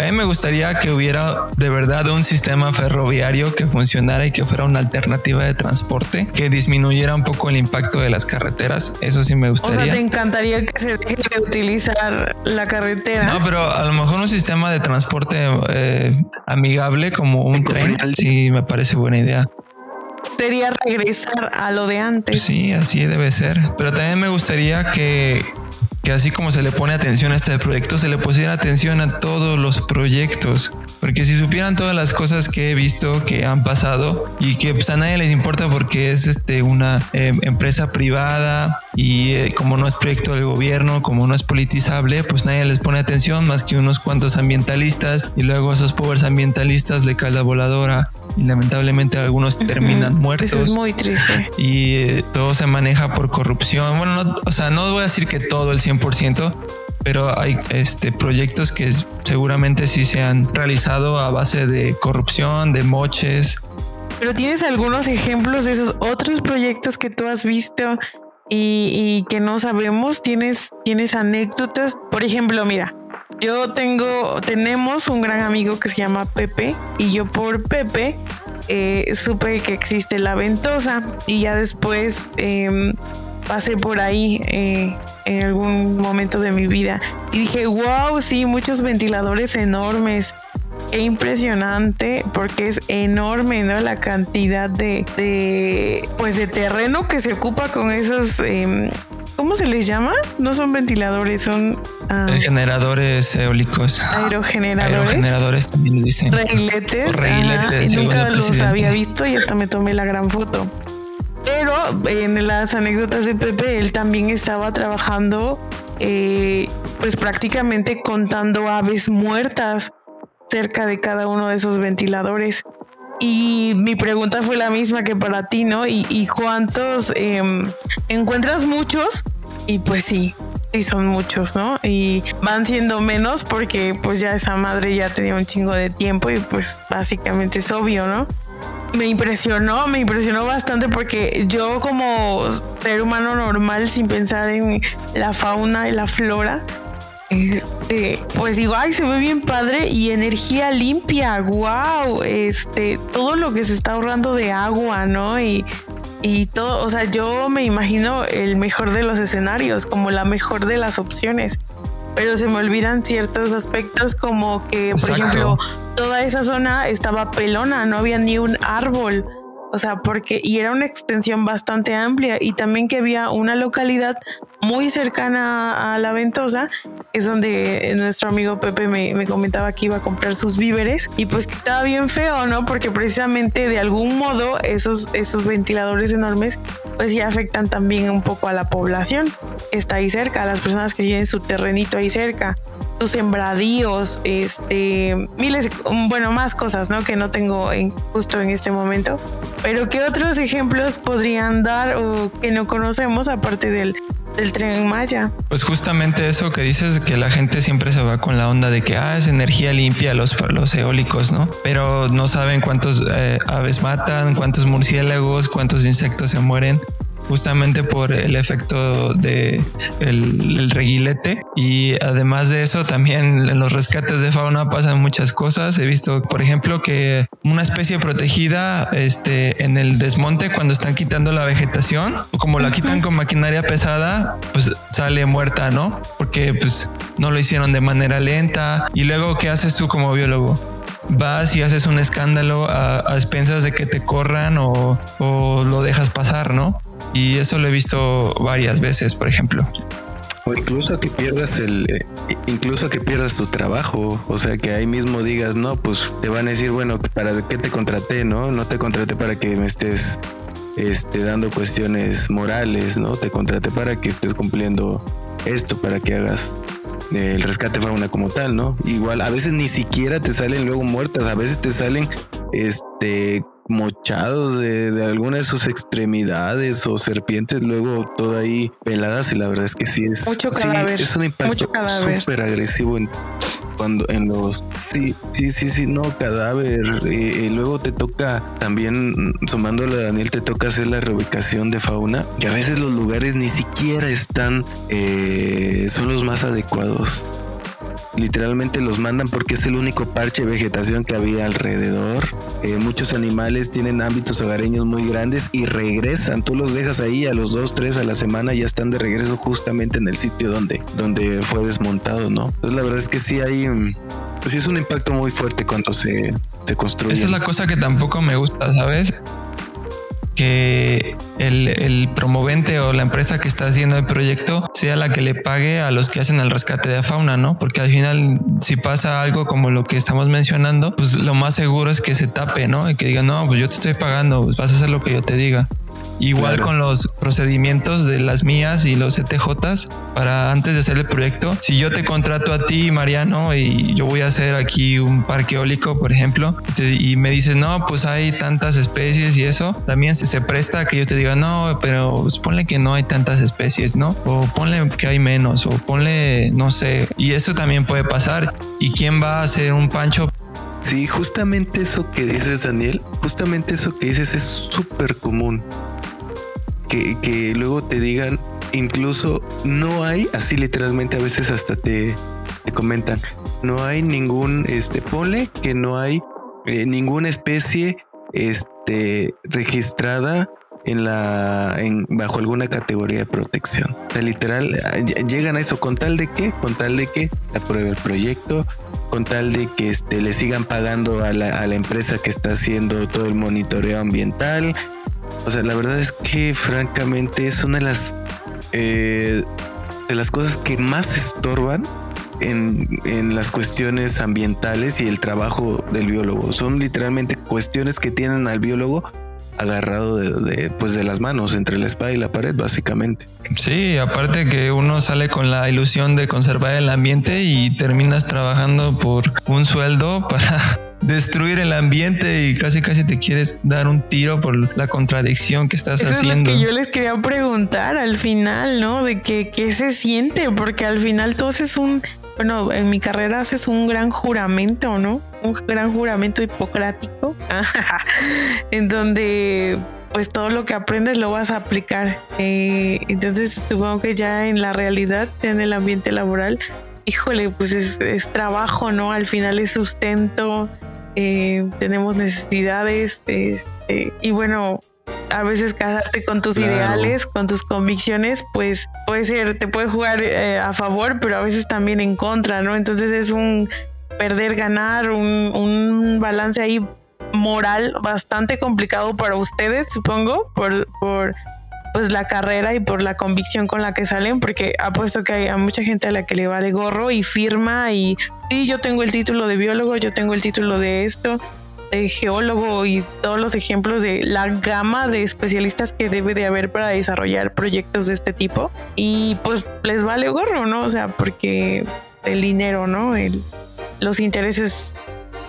a mí me gustaría que hubiera de verdad un sistema ferroviario que funcionara y que fuera una alternativa de transporte, que disminuyera un poco el impacto de las carreteras. Eso sí me gustaría. O sea, te encantaría que se deje de utilizar la carretera. No, pero a lo mejor un sistema de transporte eh, amigable como un tren, sí me parece buena idea sería regresar a lo de antes. Sí, así debe ser. Pero también me gustaría que que así como se le pone atención a este proyecto, se le pusiera atención a todos los proyectos. Porque si supieran todas las cosas que he visto que han pasado y que pues, a nadie les importa porque es este, una em, empresa privada y eh, como no es proyecto del gobierno, como no es politizable, pues nadie les pone atención más que unos cuantos ambientalistas y luego esos pobres ambientalistas le cae la voladora y lamentablemente algunos terminan muertos. Eso es muy triste. Y eh, todo se maneja por corrupción. Bueno, o sea, no voy a decir que todo el 100%, pero hay este, proyectos que seguramente sí se han realizado a base de corrupción, de moches. Pero tienes algunos ejemplos de esos otros proyectos que tú has visto y, y que no sabemos. ¿Tienes, tienes anécdotas. Por ejemplo, mira, yo tengo, tenemos un gran amigo que se llama Pepe y yo por Pepe eh, supe que existe la ventosa y ya después em, pasé por ahí eh, en algún momento de mi vida y dije, wow, sí, muchos ventiladores enormes. Qué impresionante porque es enorme, ¿no? La cantidad de, de pues de terreno que se ocupa con esos em, ¿Cómo se les llama? No son ventiladores, son ah, generadores eólicos. Aerogeneradores. Aerogeneradores también le dicen. Reguiletes. reguiletes. nunca los había visto y hasta me tomé la gran foto. Pero en las anécdotas de Pepe, él también estaba trabajando, eh, pues prácticamente contando aves muertas cerca de cada uno de esos ventiladores. Y mi pregunta fue la misma que para ti, ¿no? ¿Y, cuántos em, encuentras muchos? Y pues sí, sí son muchos, ¿no? Y van siendo menos porque pues ya esa madre ya tenía un chingo de tiempo y pues básicamente es obvio, ¿no? Me impresionó, me impresionó bastante porque yo como ser humano normal sin pensar en la fauna y la flora, este, pues digo, ay, se ve bien padre y energía limpia, wow, este, todo lo que se está ahorrando de agua, ¿no? Y, y todo, o sea, yo me imagino el mejor de los escenarios, como la mejor de las opciones. Pero se me olvidan ciertos aspectos como que, por ejemplo, toda esa zona estaba pelona, no había ni un árbol. O sea, porque, y era una extensión bastante amplia y también que había una localidad muy cercana a la Ventosa, es donde nuestro amigo Pepe me, comentaba que iba a comprar sus víveres y pues que estaba bien feo, ¿no? Porque precisamente de algún modo esos, esos ventiladores enormes pues ya afectan también un poco a la población está ahí cerca, a las personas que tienen su terrenito ahí cerca sus sembradíos, este, miles, bueno, más cosas, ¿no? Que no tengo en, justo en este momento. Pero ¿qué otros ejemplos podrían dar o que no conocemos aparte del, del tren Maya? Pues justamente eso que dices, que la gente siempre se va con la onda de que, ah, es energía limpia los, los eólicos, ¿no? Pero no saben cuántos eh, aves matan, cuántos murciélagos, cuántos insectos se mueren justamente por el efecto de el, reguilete y además de eso también en los rescates de fauna pasan muchas cosas he visto por ejemplo que una especie protegida este en el desmonte cuando están quitando la vegetación o como la quitan con maquinaria pesada pues sale muerta no porque pues no lo hicieron de manera lenta. Y luego, ¿qué haces tú como biólogo? Vas y haces un escándalo a, expensas de que te corran o, o lo dejas pasar, ¿no? Y eso lo he visto varias veces, por ejemplo. O incluso que pierdas el, eh, incluso que pierdas tu trabajo. O sea, que ahí mismo digas, no, pues te van a decir, bueno, ¿para qué te contraté? No, no te contraté para que me estés este, dando cuestiones morales, ¿no? Te contraté para que estés cumpliendo esto, para que hagas el rescate fauna como tal, ¿no? Igual, a veces ni siquiera te salen luego muertas, a veces te salen este mochados de, alguna de sus extremidades o serpientes, luego todo ahí peladas y la verdad es que sí es, mucho cadáver, es un impacto súper agresivo en, cuando en los sí sí sí sí no cadáver y, luego te toca también sumándole a Daniel te toca hacer la reubicación de fauna y a veces los lugares ni siquiera están eh, son los más adecuados literalmente los mandan porque es el único parche de vegetación que había alrededor. Eh, muchos animales tienen ámbitos hogareños muy grandes y regresan. Tú los dejas ahí a los dos, tres a la semana, ya están de regreso justamente en el sitio donde, donde fue desmontado, ¿no? Entonces la verdad es que sí hay, sí es un impacto muy fuerte cuando se, se construye. Esa es la cosa que tampoco me gusta, ¿sabes? Que el, promovente o la empresa que está haciendo el proyecto sea la que le pague a los que hacen el rescate de fauna, ¿no? Porque al final, si pasa algo como lo que estamos mencionando, pues lo más seguro es que se tape, ¿no? Y que digan, no, pues yo te estoy pagando, pues vas a hacer lo que yo te diga. Igual con los procedimientos de las mías y los ETJs para antes de hacer el proyecto. Si yo te contrato a ti, Mariano, y yo voy a hacer aquí un parque eólico, por ejemplo, y, me dices, no, pues hay tantas especies y eso, también se, se presta a que yo te diga, no, pero pues ponle que no hay tantas especies, ¿no? O ponle que hay menos, o ponle, no sé. Y eso también puede pasar. ¿Y quién va a hacer un pancho Sí, justamente eso que dices, Daniel, justamente eso que dices es súper común que, luego te digan, incluso no hay, así literalmente a veces hasta te, comentan, no hay ningún, este, ponle que no hay eh, ninguna especie este, registrada en la en, bajo alguna categoría de protección. literal llegan a eso con tal de que, con tal de que apruebe el proyecto, con tal de que este, le sigan pagando a la, a la empresa que está haciendo todo el monitoreo ambiental, o sea, la verdad es que francamente es una de las eh, de las cosas que más estorban en, las cuestiones ambientales y el trabajo del biólogo. Son literalmente cuestiones que tienen al biólogo agarrado de, pues de las manos entre la espada y la pared básicamente. Sí, aparte que uno sale con la ilusión de conservar el ambiente y terminas trabajando por un sueldo para destruir el ambiente y casi casi te quieres dar un tiro por la contradicción que estás haciendo. Es lo que yo les quería preguntar al final, ¿no? De que qué se siente, porque al final todo es un, bueno, en mi carrera haces un gran juramento, ¿no? Un gran juramento hipocrático, en donde pues todo lo que aprendes lo vas a aplicar. Eh, entonces supongo que ya en la realidad, en el ambiente laboral, híjole, pues es, es trabajo, ¿no? Al final es sustento, eh, tenemos necesidades este, y bueno, a veces casarte con tus ideales, con tus convicciones, pues puede ser, te puede jugar eh, a favor, pero a veces también en contra, ¿no? Entonces es un perder, ganar, un, un balance ahí moral bastante complicado para ustedes, supongo, por, por pues la carrera y por la convicción con la que salen, porque apuesto que hay a mucha gente a la que le vale gorro y firma y sí, yo tengo el título de biólogo, yo tengo el título de esto, de geólogo y todos los ejemplos de la gama de especialistas que debe de haber para desarrollar proyectos de este tipo y pues les vale gorro, ¿no? O sea, porque el dinero, ¿no? El, los intereses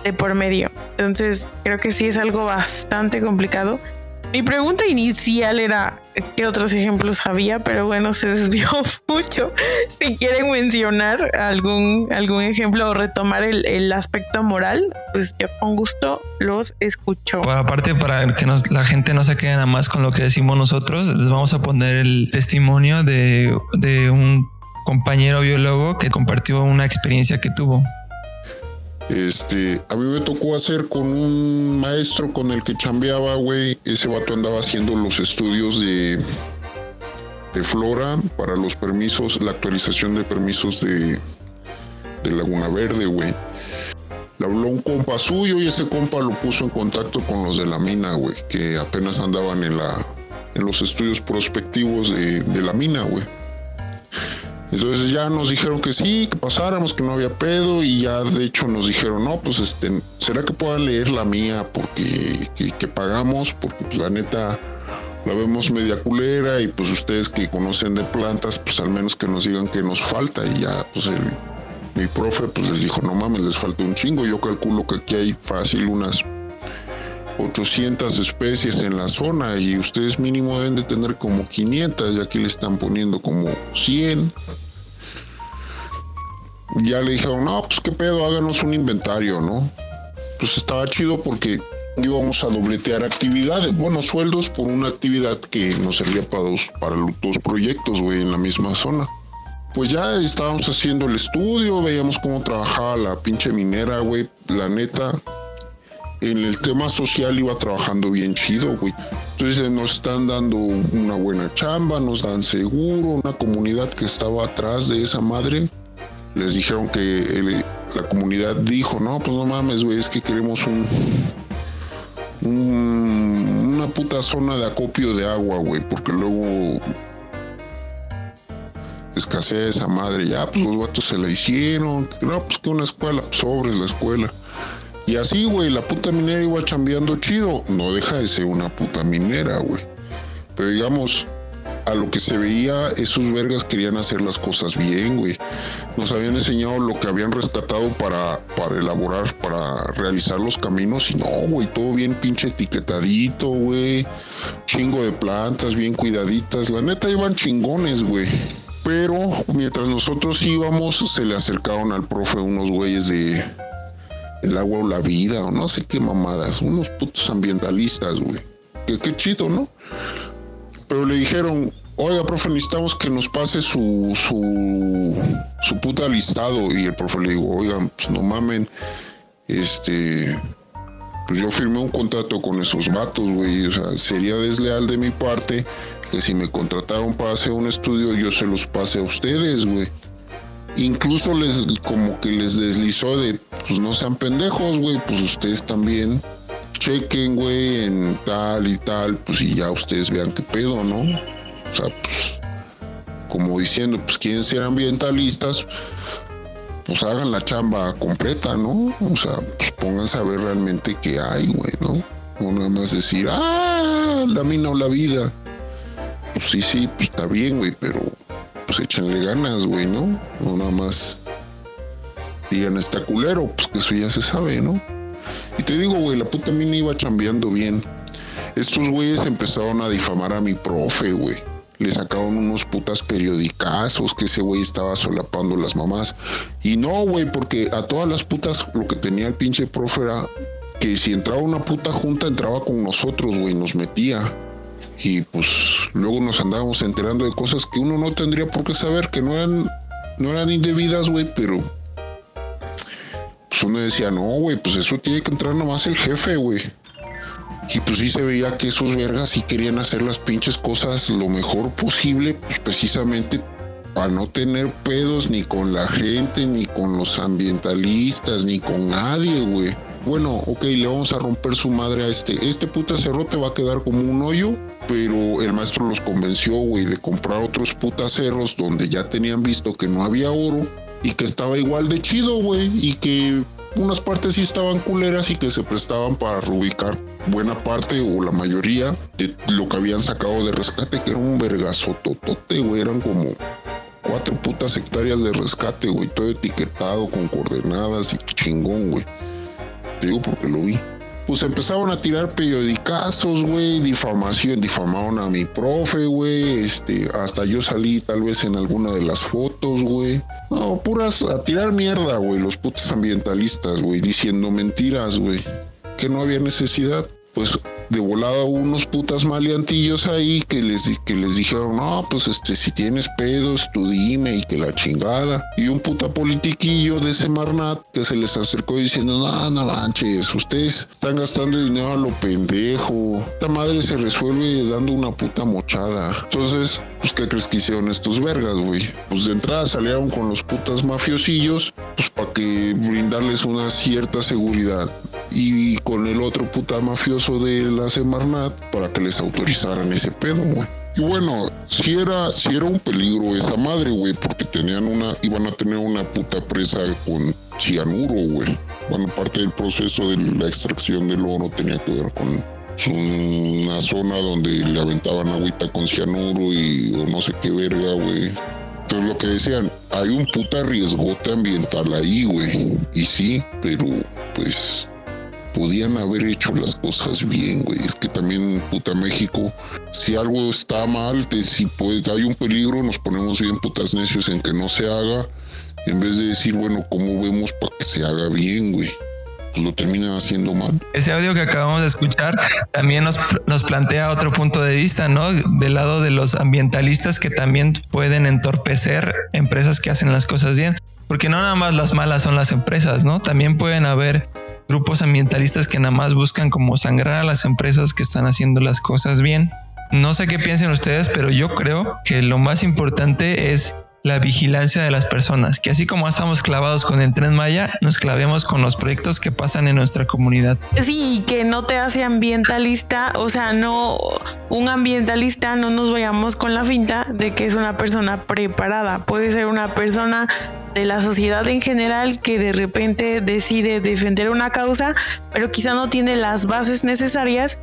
de por medio. Entonces, creo que sí es algo bastante complicado mi pregunta inicial era qué otros ejemplos había, pero bueno, se desvió mucho. Si quieren mencionar algún, algún ejemplo o retomar el, aspecto moral, pues yo con gusto los escucho. aparte, para que la gente no se quede nada más con lo que decimos nosotros, les vamos a poner el testimonio de, de un compañero biólogo que compartió una experiencia que tuvo. Este, a mí me tocó hacer con un maestro con el que chambeaba, güey. Ese vato andaba haciendo los estudios de Flora para los permisos, la actualización de permisos de, Laguna Verde, güey. Le habló un compa suyo y ese compa lo puso en contacto con los de la mina, güey, que apenas andaban en la en los estudios prospectivos de la mina, güey. Entonces ya nos dijeron que sí, que pasáramos, que no había pedo y ya de hecho nos dijeron, no, pues este, ¿será que pueda leer la mía porque que, pagamos? Porque pues, la neta la vemos media culera y pues ustedes que conocen de plantas, pues al menos que nos digan que nos falta y ya pues mi profe pues les dijo, no mames, les falta un chingo, yo calculo que aquí hay fácil unas 800 especies en la zona y ustedes mínimo deben de tener como 500 y aquí le están poniendo como 100 ya le dijeron, no, pues qué pedo, háganos un inventario, ¿no? Pues estaba chido porque íbamos a dobletear actividades, bueno, sueldos por una actividad que nos servía para dos, para dos proyectos, güey, en la misma zona. Pues ya estábamos haciendo el estudio, veíamos cómo trabajaba la pinche minera, güey, la neta. En el tema social iba trabajando bien chido, güey. Entonces nos están dando una buena chamba, nos dan seguro, una comunidad que estaba atrás de esa madre les dijeron que la comunidad dijo, no, pues no mames, güey, es que queremos un, una puta zona de acopio de agua, güey, porque luego escasea esa madre, ya, pues los vatos se la hicieron, no, pues que una escuela, pues, sobres la escuela. Y así, güey, la puta minera iba chambeando chido, no deja de ser una puta minera, güey. Pero digamos, a lo que se veía, esos vergas querían hacer las cosas bien, güey. Nos habían enseñado lo que habían rescatado para, para elaborar, para realizar los caminos y no, güey, todo bien pinche etiquetadito, güey. Chingo de plantas bien cuidaditas. La neta iban chingones, güey. Pero mientras nosotros íbamos, se le acercaron al profe unos güeyes de el agua o la vida, o no sé qué mamadas, unos putos ambientalistas, güey. Que qué chido, ¿no? Pero le dijeron, oiga, profe, necesitamos que nos pase su, su, su puta listado. Y el profe le dijo, oigan, pues no mamen, este, pues yo firmé un contrato con esos vatos, güey. O sea, sería desleal de mi parte que si me contrataron para hacer un estudio, yo se los pase a ustedes, güey. Incluso les, como que les deslizó de, pues no sean pendejos, güey, pues ustedes también chequen, güey, en tal y tal, pues y ya ustedes vean qué pedo, ¿no? O sea, pues, como diciendo, pues quieren ser ambientalistas, pues hagan la chamba completa, ¿no? O sea, pues pónganse a ver realmente qué hay, güey, ¿no? No nada más decir, ah, la mina o la vida. Pues sí, sí, pues está bien, güey, pero pues échenle ganas, güey, ¿no? No nada más digan está culero, pues que eso ya se sabe, ¿no? Te digo, güey, la puta mina iba chambeando bien. Estos güeyes empezaron a difamar a mi profe, güey. Le sacaron unos putas periodicazos que ese güey estaba solapando las mamás. Y no, güey, porque a todas las putas lo que tenía el pinche profe era que si entraba una puta junta entraba con nosotros, güey, nos metía. Y pues luego nos andábamos enterando de cosas que uno no tendría por qué saber, que no eran, no eran indebidas, güey, pero pues uno decía, no, güey, pues eso tiene que entrar nomás el jefe, güey. Y pues sí se veía que esos vergas sí querían hacer las pinches cosas lo mejor posible, pues precisamente para no tener pedos ni con la gente, ni con los ambientalistas, ni con nadie, güey. Bueno, ok, le vamos a romper su madre a este. Este puta cerrote va a quedar como un hoyo, pero el maestro los convenció, güey, de comprar otros putas cerros donde ya tenían visto que no había oro y que estaba igual de chido, güey, y que unas partes sí estaban culeras y que se prestaban para reubicar buena parte o la mayoría de lo que habían sacado de rescate, que era un vergazo totote, güey, eran como cuatro putas hectáreas de rescate, güey, todo etiquetado con coordenadas y chingón, güey. Te digo porque lo vi pues empezaron a tirar periodicazos, güey, difamación, difamaron a mi profe, güey, este, hasta yo salí tal vez en alguna de las fotos, güey. No, puras a tirar mierda, güey, los putos ambientalistas, güey, diciendo mentiras, güey, que no había necesidad. Pues de volada unos putas maleantillos ahí que les, que les dijeron, no, pues este, si tienes pedos, tú dime y que la chingada. Y un puta politiquillo de ese Marnat que se les acercó diciendo, no, no manches, ustedes están gastando dinero a lo pendejo. Esta madre se resuelve dando una puta mochada. Entonces, pues, ¿qué crees que hicieron estos vergas, güey? Pues de entrada salieron con los putas mafiosillos, pues para que brindarles una cierta seguridad. Y con el otro puta mafioso de la Semarnat para que les autorizaran ese pedo, güey. Y bueno, si era, si era un peligro esa madre, güey, porque tenían una, iban a tener una puta presa con cianuro, güey. Bueno, parte del proceso de la extracción del oro tenía que ver con una zona donde le aventaban agüita con cianuro y o no sé qué verga, güey. Entonces lo que decían, hay un puta riesgote ambiental ahí, güey. Y sí, pero pues podían haber hecho las cosas bien, güey. Es que también, puta México, si algo está mal, si pues, hay un peligro, nos ponemos bien putas necios en que no se haga, en vez de decir, bueno, ¿cómo vemos para que se haga bien, güey? Pues lo terminan haciendo mal. Ese audio que acabamos de escuchar también nos, nos plantea otro punto de vista, ¿no? Del lado de los ambientalistas que también pueden entorpecer empresas que hacen las cosas bien. Porque no nada más las malas son las empresas, ¿no? También pueden haber grupos ambientalistas que nada más buscan como sangrar a las empresas que están haciendo las cosas bien. No sé qué piensen ustedes, pero yo creo que lo más importante es la vigilancia de las personas, que así como estamos clavados con el tren Maya, nos clavemos con los proyectos que pasan en nuestra comunidad. Sí, que no te hace ambientalista, o sea, no, un ambientalista no nos vayamos con la finta de que es una persona preparada, puede ser una persona de la sociedad en general que de repente decide defender una causa, pero quizá no tiene las bases necesarias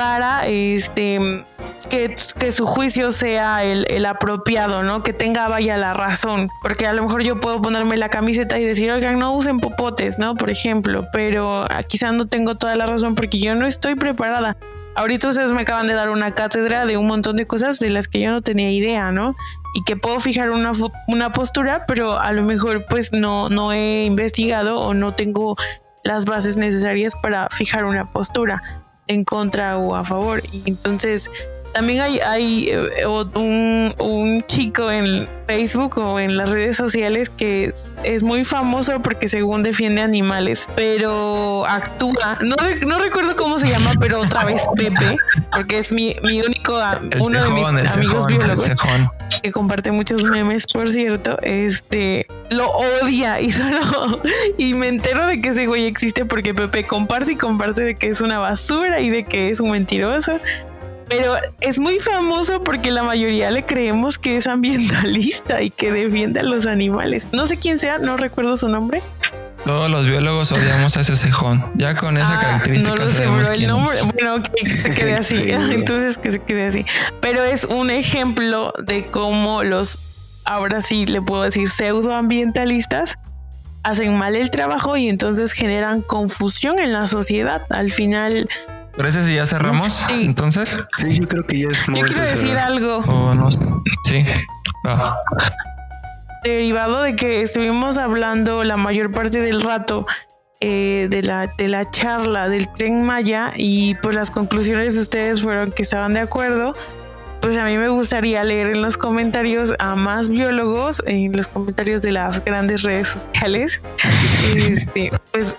para este que, su juicio sea el, apropiado, ¿no? Que tenga vaya la razón. Porque a lo mejor yo puedo ponerme la camiseta y decir, oigan, no usen popotes, ¿no? Por ejemplo, pero quizá no tengo toda la razón porque yo no estoy preparada. Ahorita ustedes me acaban de dar una cátedra de un montón de cosas de las que yo no tenía idea, ¿no? Y que puedo fijar una, una postura, pero a lo mejor pues no, no he investigado o no tengo las bases necesarias para fijar una postura en contra o a favor. Y entonces también hay, hay eh, un, un, chico en Facebook o en las redes sociales que es, muy famoso porque según defiende animales, pero actúa. No, no recuerdo cómo se llama, pero otra vez Pepe, porque es mi, mi único, uno de mis amigos biólogos que comparte muchos memes, por cierto. Este lo odia y solo y me entero de que ese güey existe porque Pepe comparte y comparte de que es una basura y de que es un mentiroso pero es muy famoso porque la mayoría le creemos que es ambientalista y que defiende a los animales. No sé quién sea, no recuerdo su nombre. Todos los biólogos odiamos a ese cejón. Ya con esa ah, característica no lo sé, pero el nombre, bueno, que se quede así. Entonces que se quede así. Pero es un ejemplo de cómo los, ahora sí le puedo decir, pseudoambientalistas hacen mal el trabajo y entonces generan confusión en la sociedad. Al final ¿Parece si ya cerramos? Entonces. Sí, yo creo que ya es Yo quiero decir algo. Sí. Derivado de que estuvimos hablando la mayor parte del rato eh, de, la, de la charla del tren Maya y pues las conclusiones de ustedes fueron que estaban de acuerdo. Pues a mí me gustaría leer en los comentarios a más biólogos, en los comentarios de las grandes redes sociales, este, pues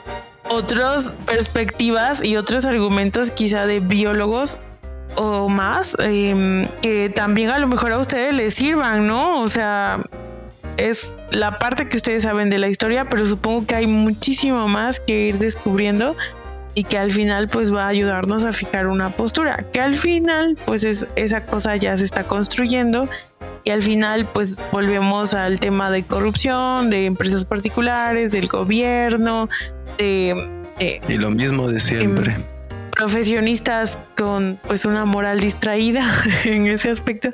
otras perspectivas y otros argumentos quizá de biólogos o más em, que también a lo mejor a ustedes les sirvan, ¿no? O sea, es la parte que ustedes saben de la historia, pero supongo que hay muchísimo más que ir descubriendo y que al final pues va a ayudarnos a fijar una postura, que al final pues es, esa cosa ya se está construyendo y al final pues volvemos al tema de corrupción, de empresas particulares, del gobierno, de... y lo mismo de siempre. profesionistas con pues una moral distraída en ese aspecto,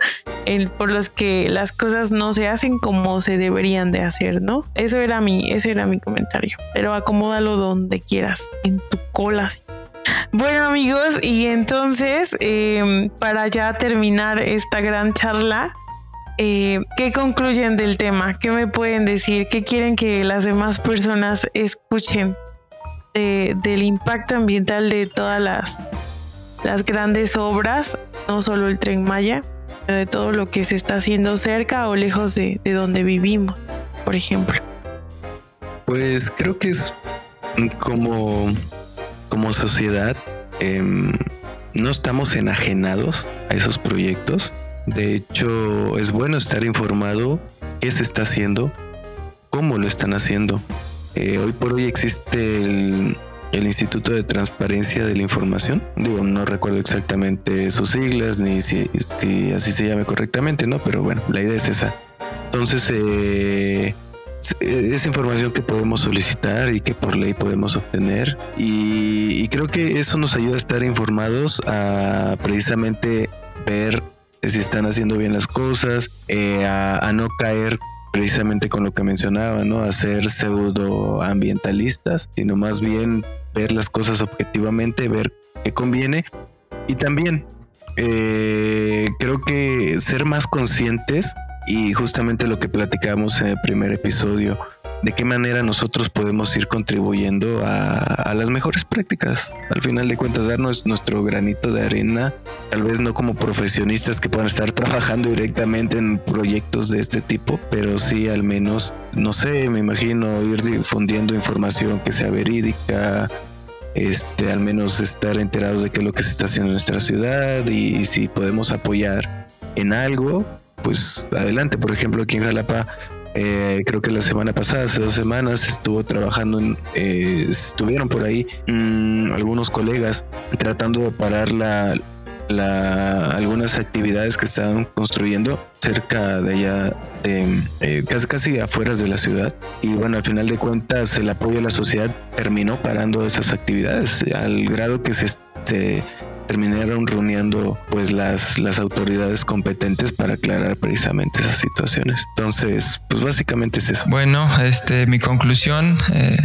por los que las cosas no se hacen como se deberían de hacer, ¿no? Eso era mi, ese era mi comentario. Pero acomódalo donde quieras, en tu cola. Bueno amigos, y entonces em, para ya terminar esta gran charla, eh, ¿qué concluyen del tema? ¿Qué me pueden decir? ¿Qué quieren que las demás personas escuchen del impacto ambiental de todas las las grandes obras, no solo el tren Maya, de todo lo que se está haciendo cerca o lejos de, donde vivimos, por ejemplo. Pues creo que es como, como sociedad, em, no estamos enajenados a esos proyectos. De hecho, es bueno estar informado qué se está haciendo, cómo lo están haciendo. Eh, hoy por hoy existe el, Instituto de Transparencia de la Información. Digo, no recuerdo exactamente sus siglas ni si, así se llame correctamente, ¿no? Pero bueno, la idea es esa. Entonces, eh, es información que podemos solicitar y que por ley podemos obtener. Y, creo que eso nos ayuda a estar informados, a precisamente ver si están haciendo bien las cosas, eh, a no caer precisamente con lo que mencionaba, ¿no? A ser pseudoambientalistas, sino más bien ver las cosas objetivamente, ver qué conviene. Y también eh, creo que ser más conscientes y justamente lo que platicamos en el primer episodio, de qué manera nosotros podemos ir contribuyendo a, las mejores prácticas. Al final de cuentas, darnos nuestro granito de arena, tal vez no como profesionistas que puedan estar trabajando directamente en proyectos de este tipo, pero sí al menos, no sé, me imagino ir difundiendo información que sea verídica, este, al menos estar enterados de qué es lo que se está haciendo en nuestra ciudad y si podemos apoyar en algo, pues adelante. Por ejemplo, aquí en Jalapa eh, creo que la semana pasada, hace dos semanas, estuvo trabajando en, eh, estuvieron por ahí mm, algunos colegas tratando de parar la, algunas actividades que estaban construyendo cerca de allá, eh, casi, casi afuera de la ciudad. Y bueno, al final de cuentas, el apoyo de la sociedad terminó parando esas actividades al grado que se, se terminaron reuniendo pues las, las autoridades competentes para aclarar precisamente esas situaciones. Entonces, pues básicamente es eso. Bueno, este, mi conclusión, eh,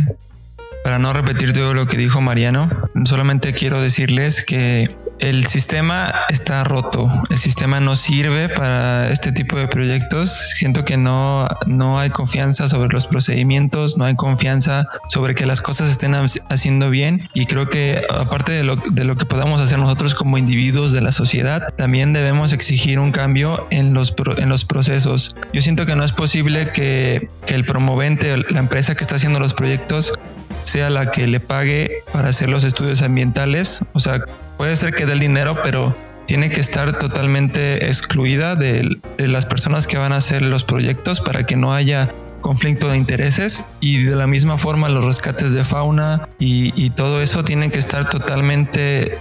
para no repetir todo lo que dijo Mariano, solamente quiero decirles que el sistema está roto, el sistema no sirve para este tipo de proyectos. Siento que no, no hay confianza sobre los procedimientos, no hay confianza sobre que las cosas estén haciendo bien y creo que aparte de lo, de lo que podamos hacer nosotros como individuos de la sociedad, también debemos exigir un cambio en los, en los procesos. Yo siento que no es posible que, que el promovente, la empresa que está haciendo los proyectos, sea la que le pague para hacer los estudios ambientales. O sea, puede ser que dé el dinero, pero tiene que estar totalmente excluida de, las personas que van a hacer los proyectos para que no haya conflicto de intereses. Y de la misma forma los rescates de fauna y, todo eso tiene que estar totalmente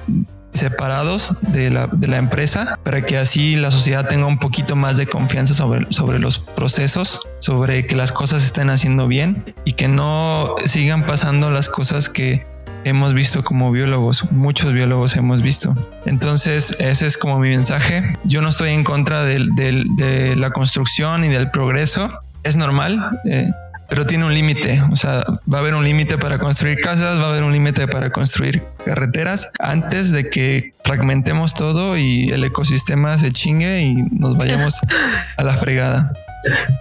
separados de la, empresa para que así la sociedad tenga un poquito más de confianza sobre, sobre los procesos, sobre que las cosas estén haciendo bien y que no sigan pasando las cosas que hemos visto como biólogos, muchos biólogos hemos visto. Entonces ese es como mi mensaje. Yo no estoy en contra de la construcción y del progreso. Es normal. Eh, pero tiene un límite. O sea, va a haber un límite para construir casas, va a haber un límite para construir carreteras antes de que fragmentemos todo y el ecosistema se chingue y nos vayamos a la fregada.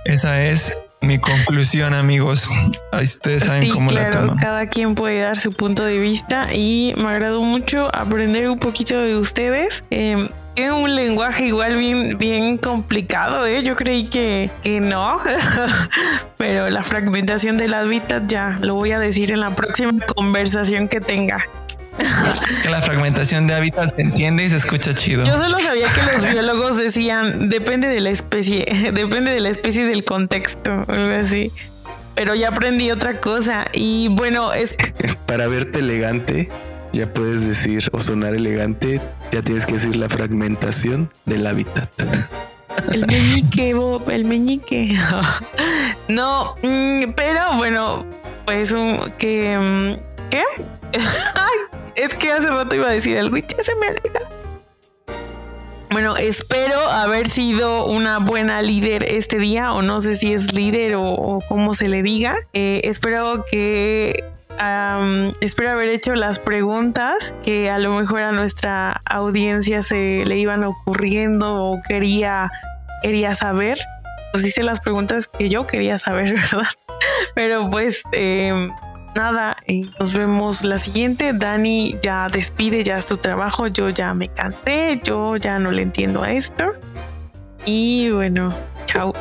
Esa es mi conclusión, amigos. Ahí ustedes saben cómo claro, la Cada quien puede dar su punto de vista y me agradó mucho aprender un poquito de ustedes. Eh, un lenguaje igual bien, bien complicado, ¿eh? Yo creí que, que no, pero la fragmentación del hábitat ya lo voy a decir en la próxima conversación que tenga. Es que la fragmentación de hábitat se entiende y se escucha chido. Yo solo sabía que los biólogos decían depende de la especie, depende de la especie y del contexto, algo así. Pero ya aprendí otra cosa y bueno, es para verte elegante ya puedes decir o sonar elegante, ya tienes que decir la fragmentación del hábitat. El meñique, Bob, el meñique. No, mm, pero bueno, pues un que mm, ¿qué? Es que hace rato iba a decir algo y ya se me. Bueno, espero haber sido una buena líder este día, o no sé si es líder o, cómo se le diga. Eh, espero que espero haber hecho las preguntas que a lo mejor a nuestra audiencia se le iban ocurriendo o quería, quería saber. Pues hice las preguntas que yo quería saber, ¿verdad? Pero pues em, nada, nos vemos la siguiente. Dani ya despide ya su trabajo, yo ya me cansé, yo ya no le entiendo a esto. Y bueno, chao.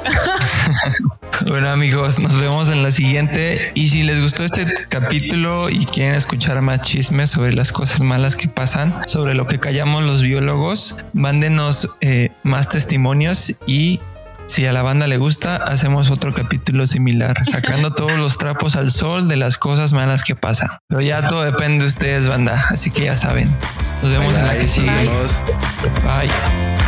bueno amigos, nos vemos en la siguiente. Y si les gustó este capítulo y quieren escuchar más chismes sobre las cosas malas que pasan, sobre lo que callamos los biólogos, mándenos eh, más testimonios y si a la banda le gusta, hacemos otro capítulo similar, sacando todos los trapos al sol de las cosas malas que pasan. Pero ya todo depende de ustedes, banda. Así que ya saben. Nos vemos en la que sigue. Bye.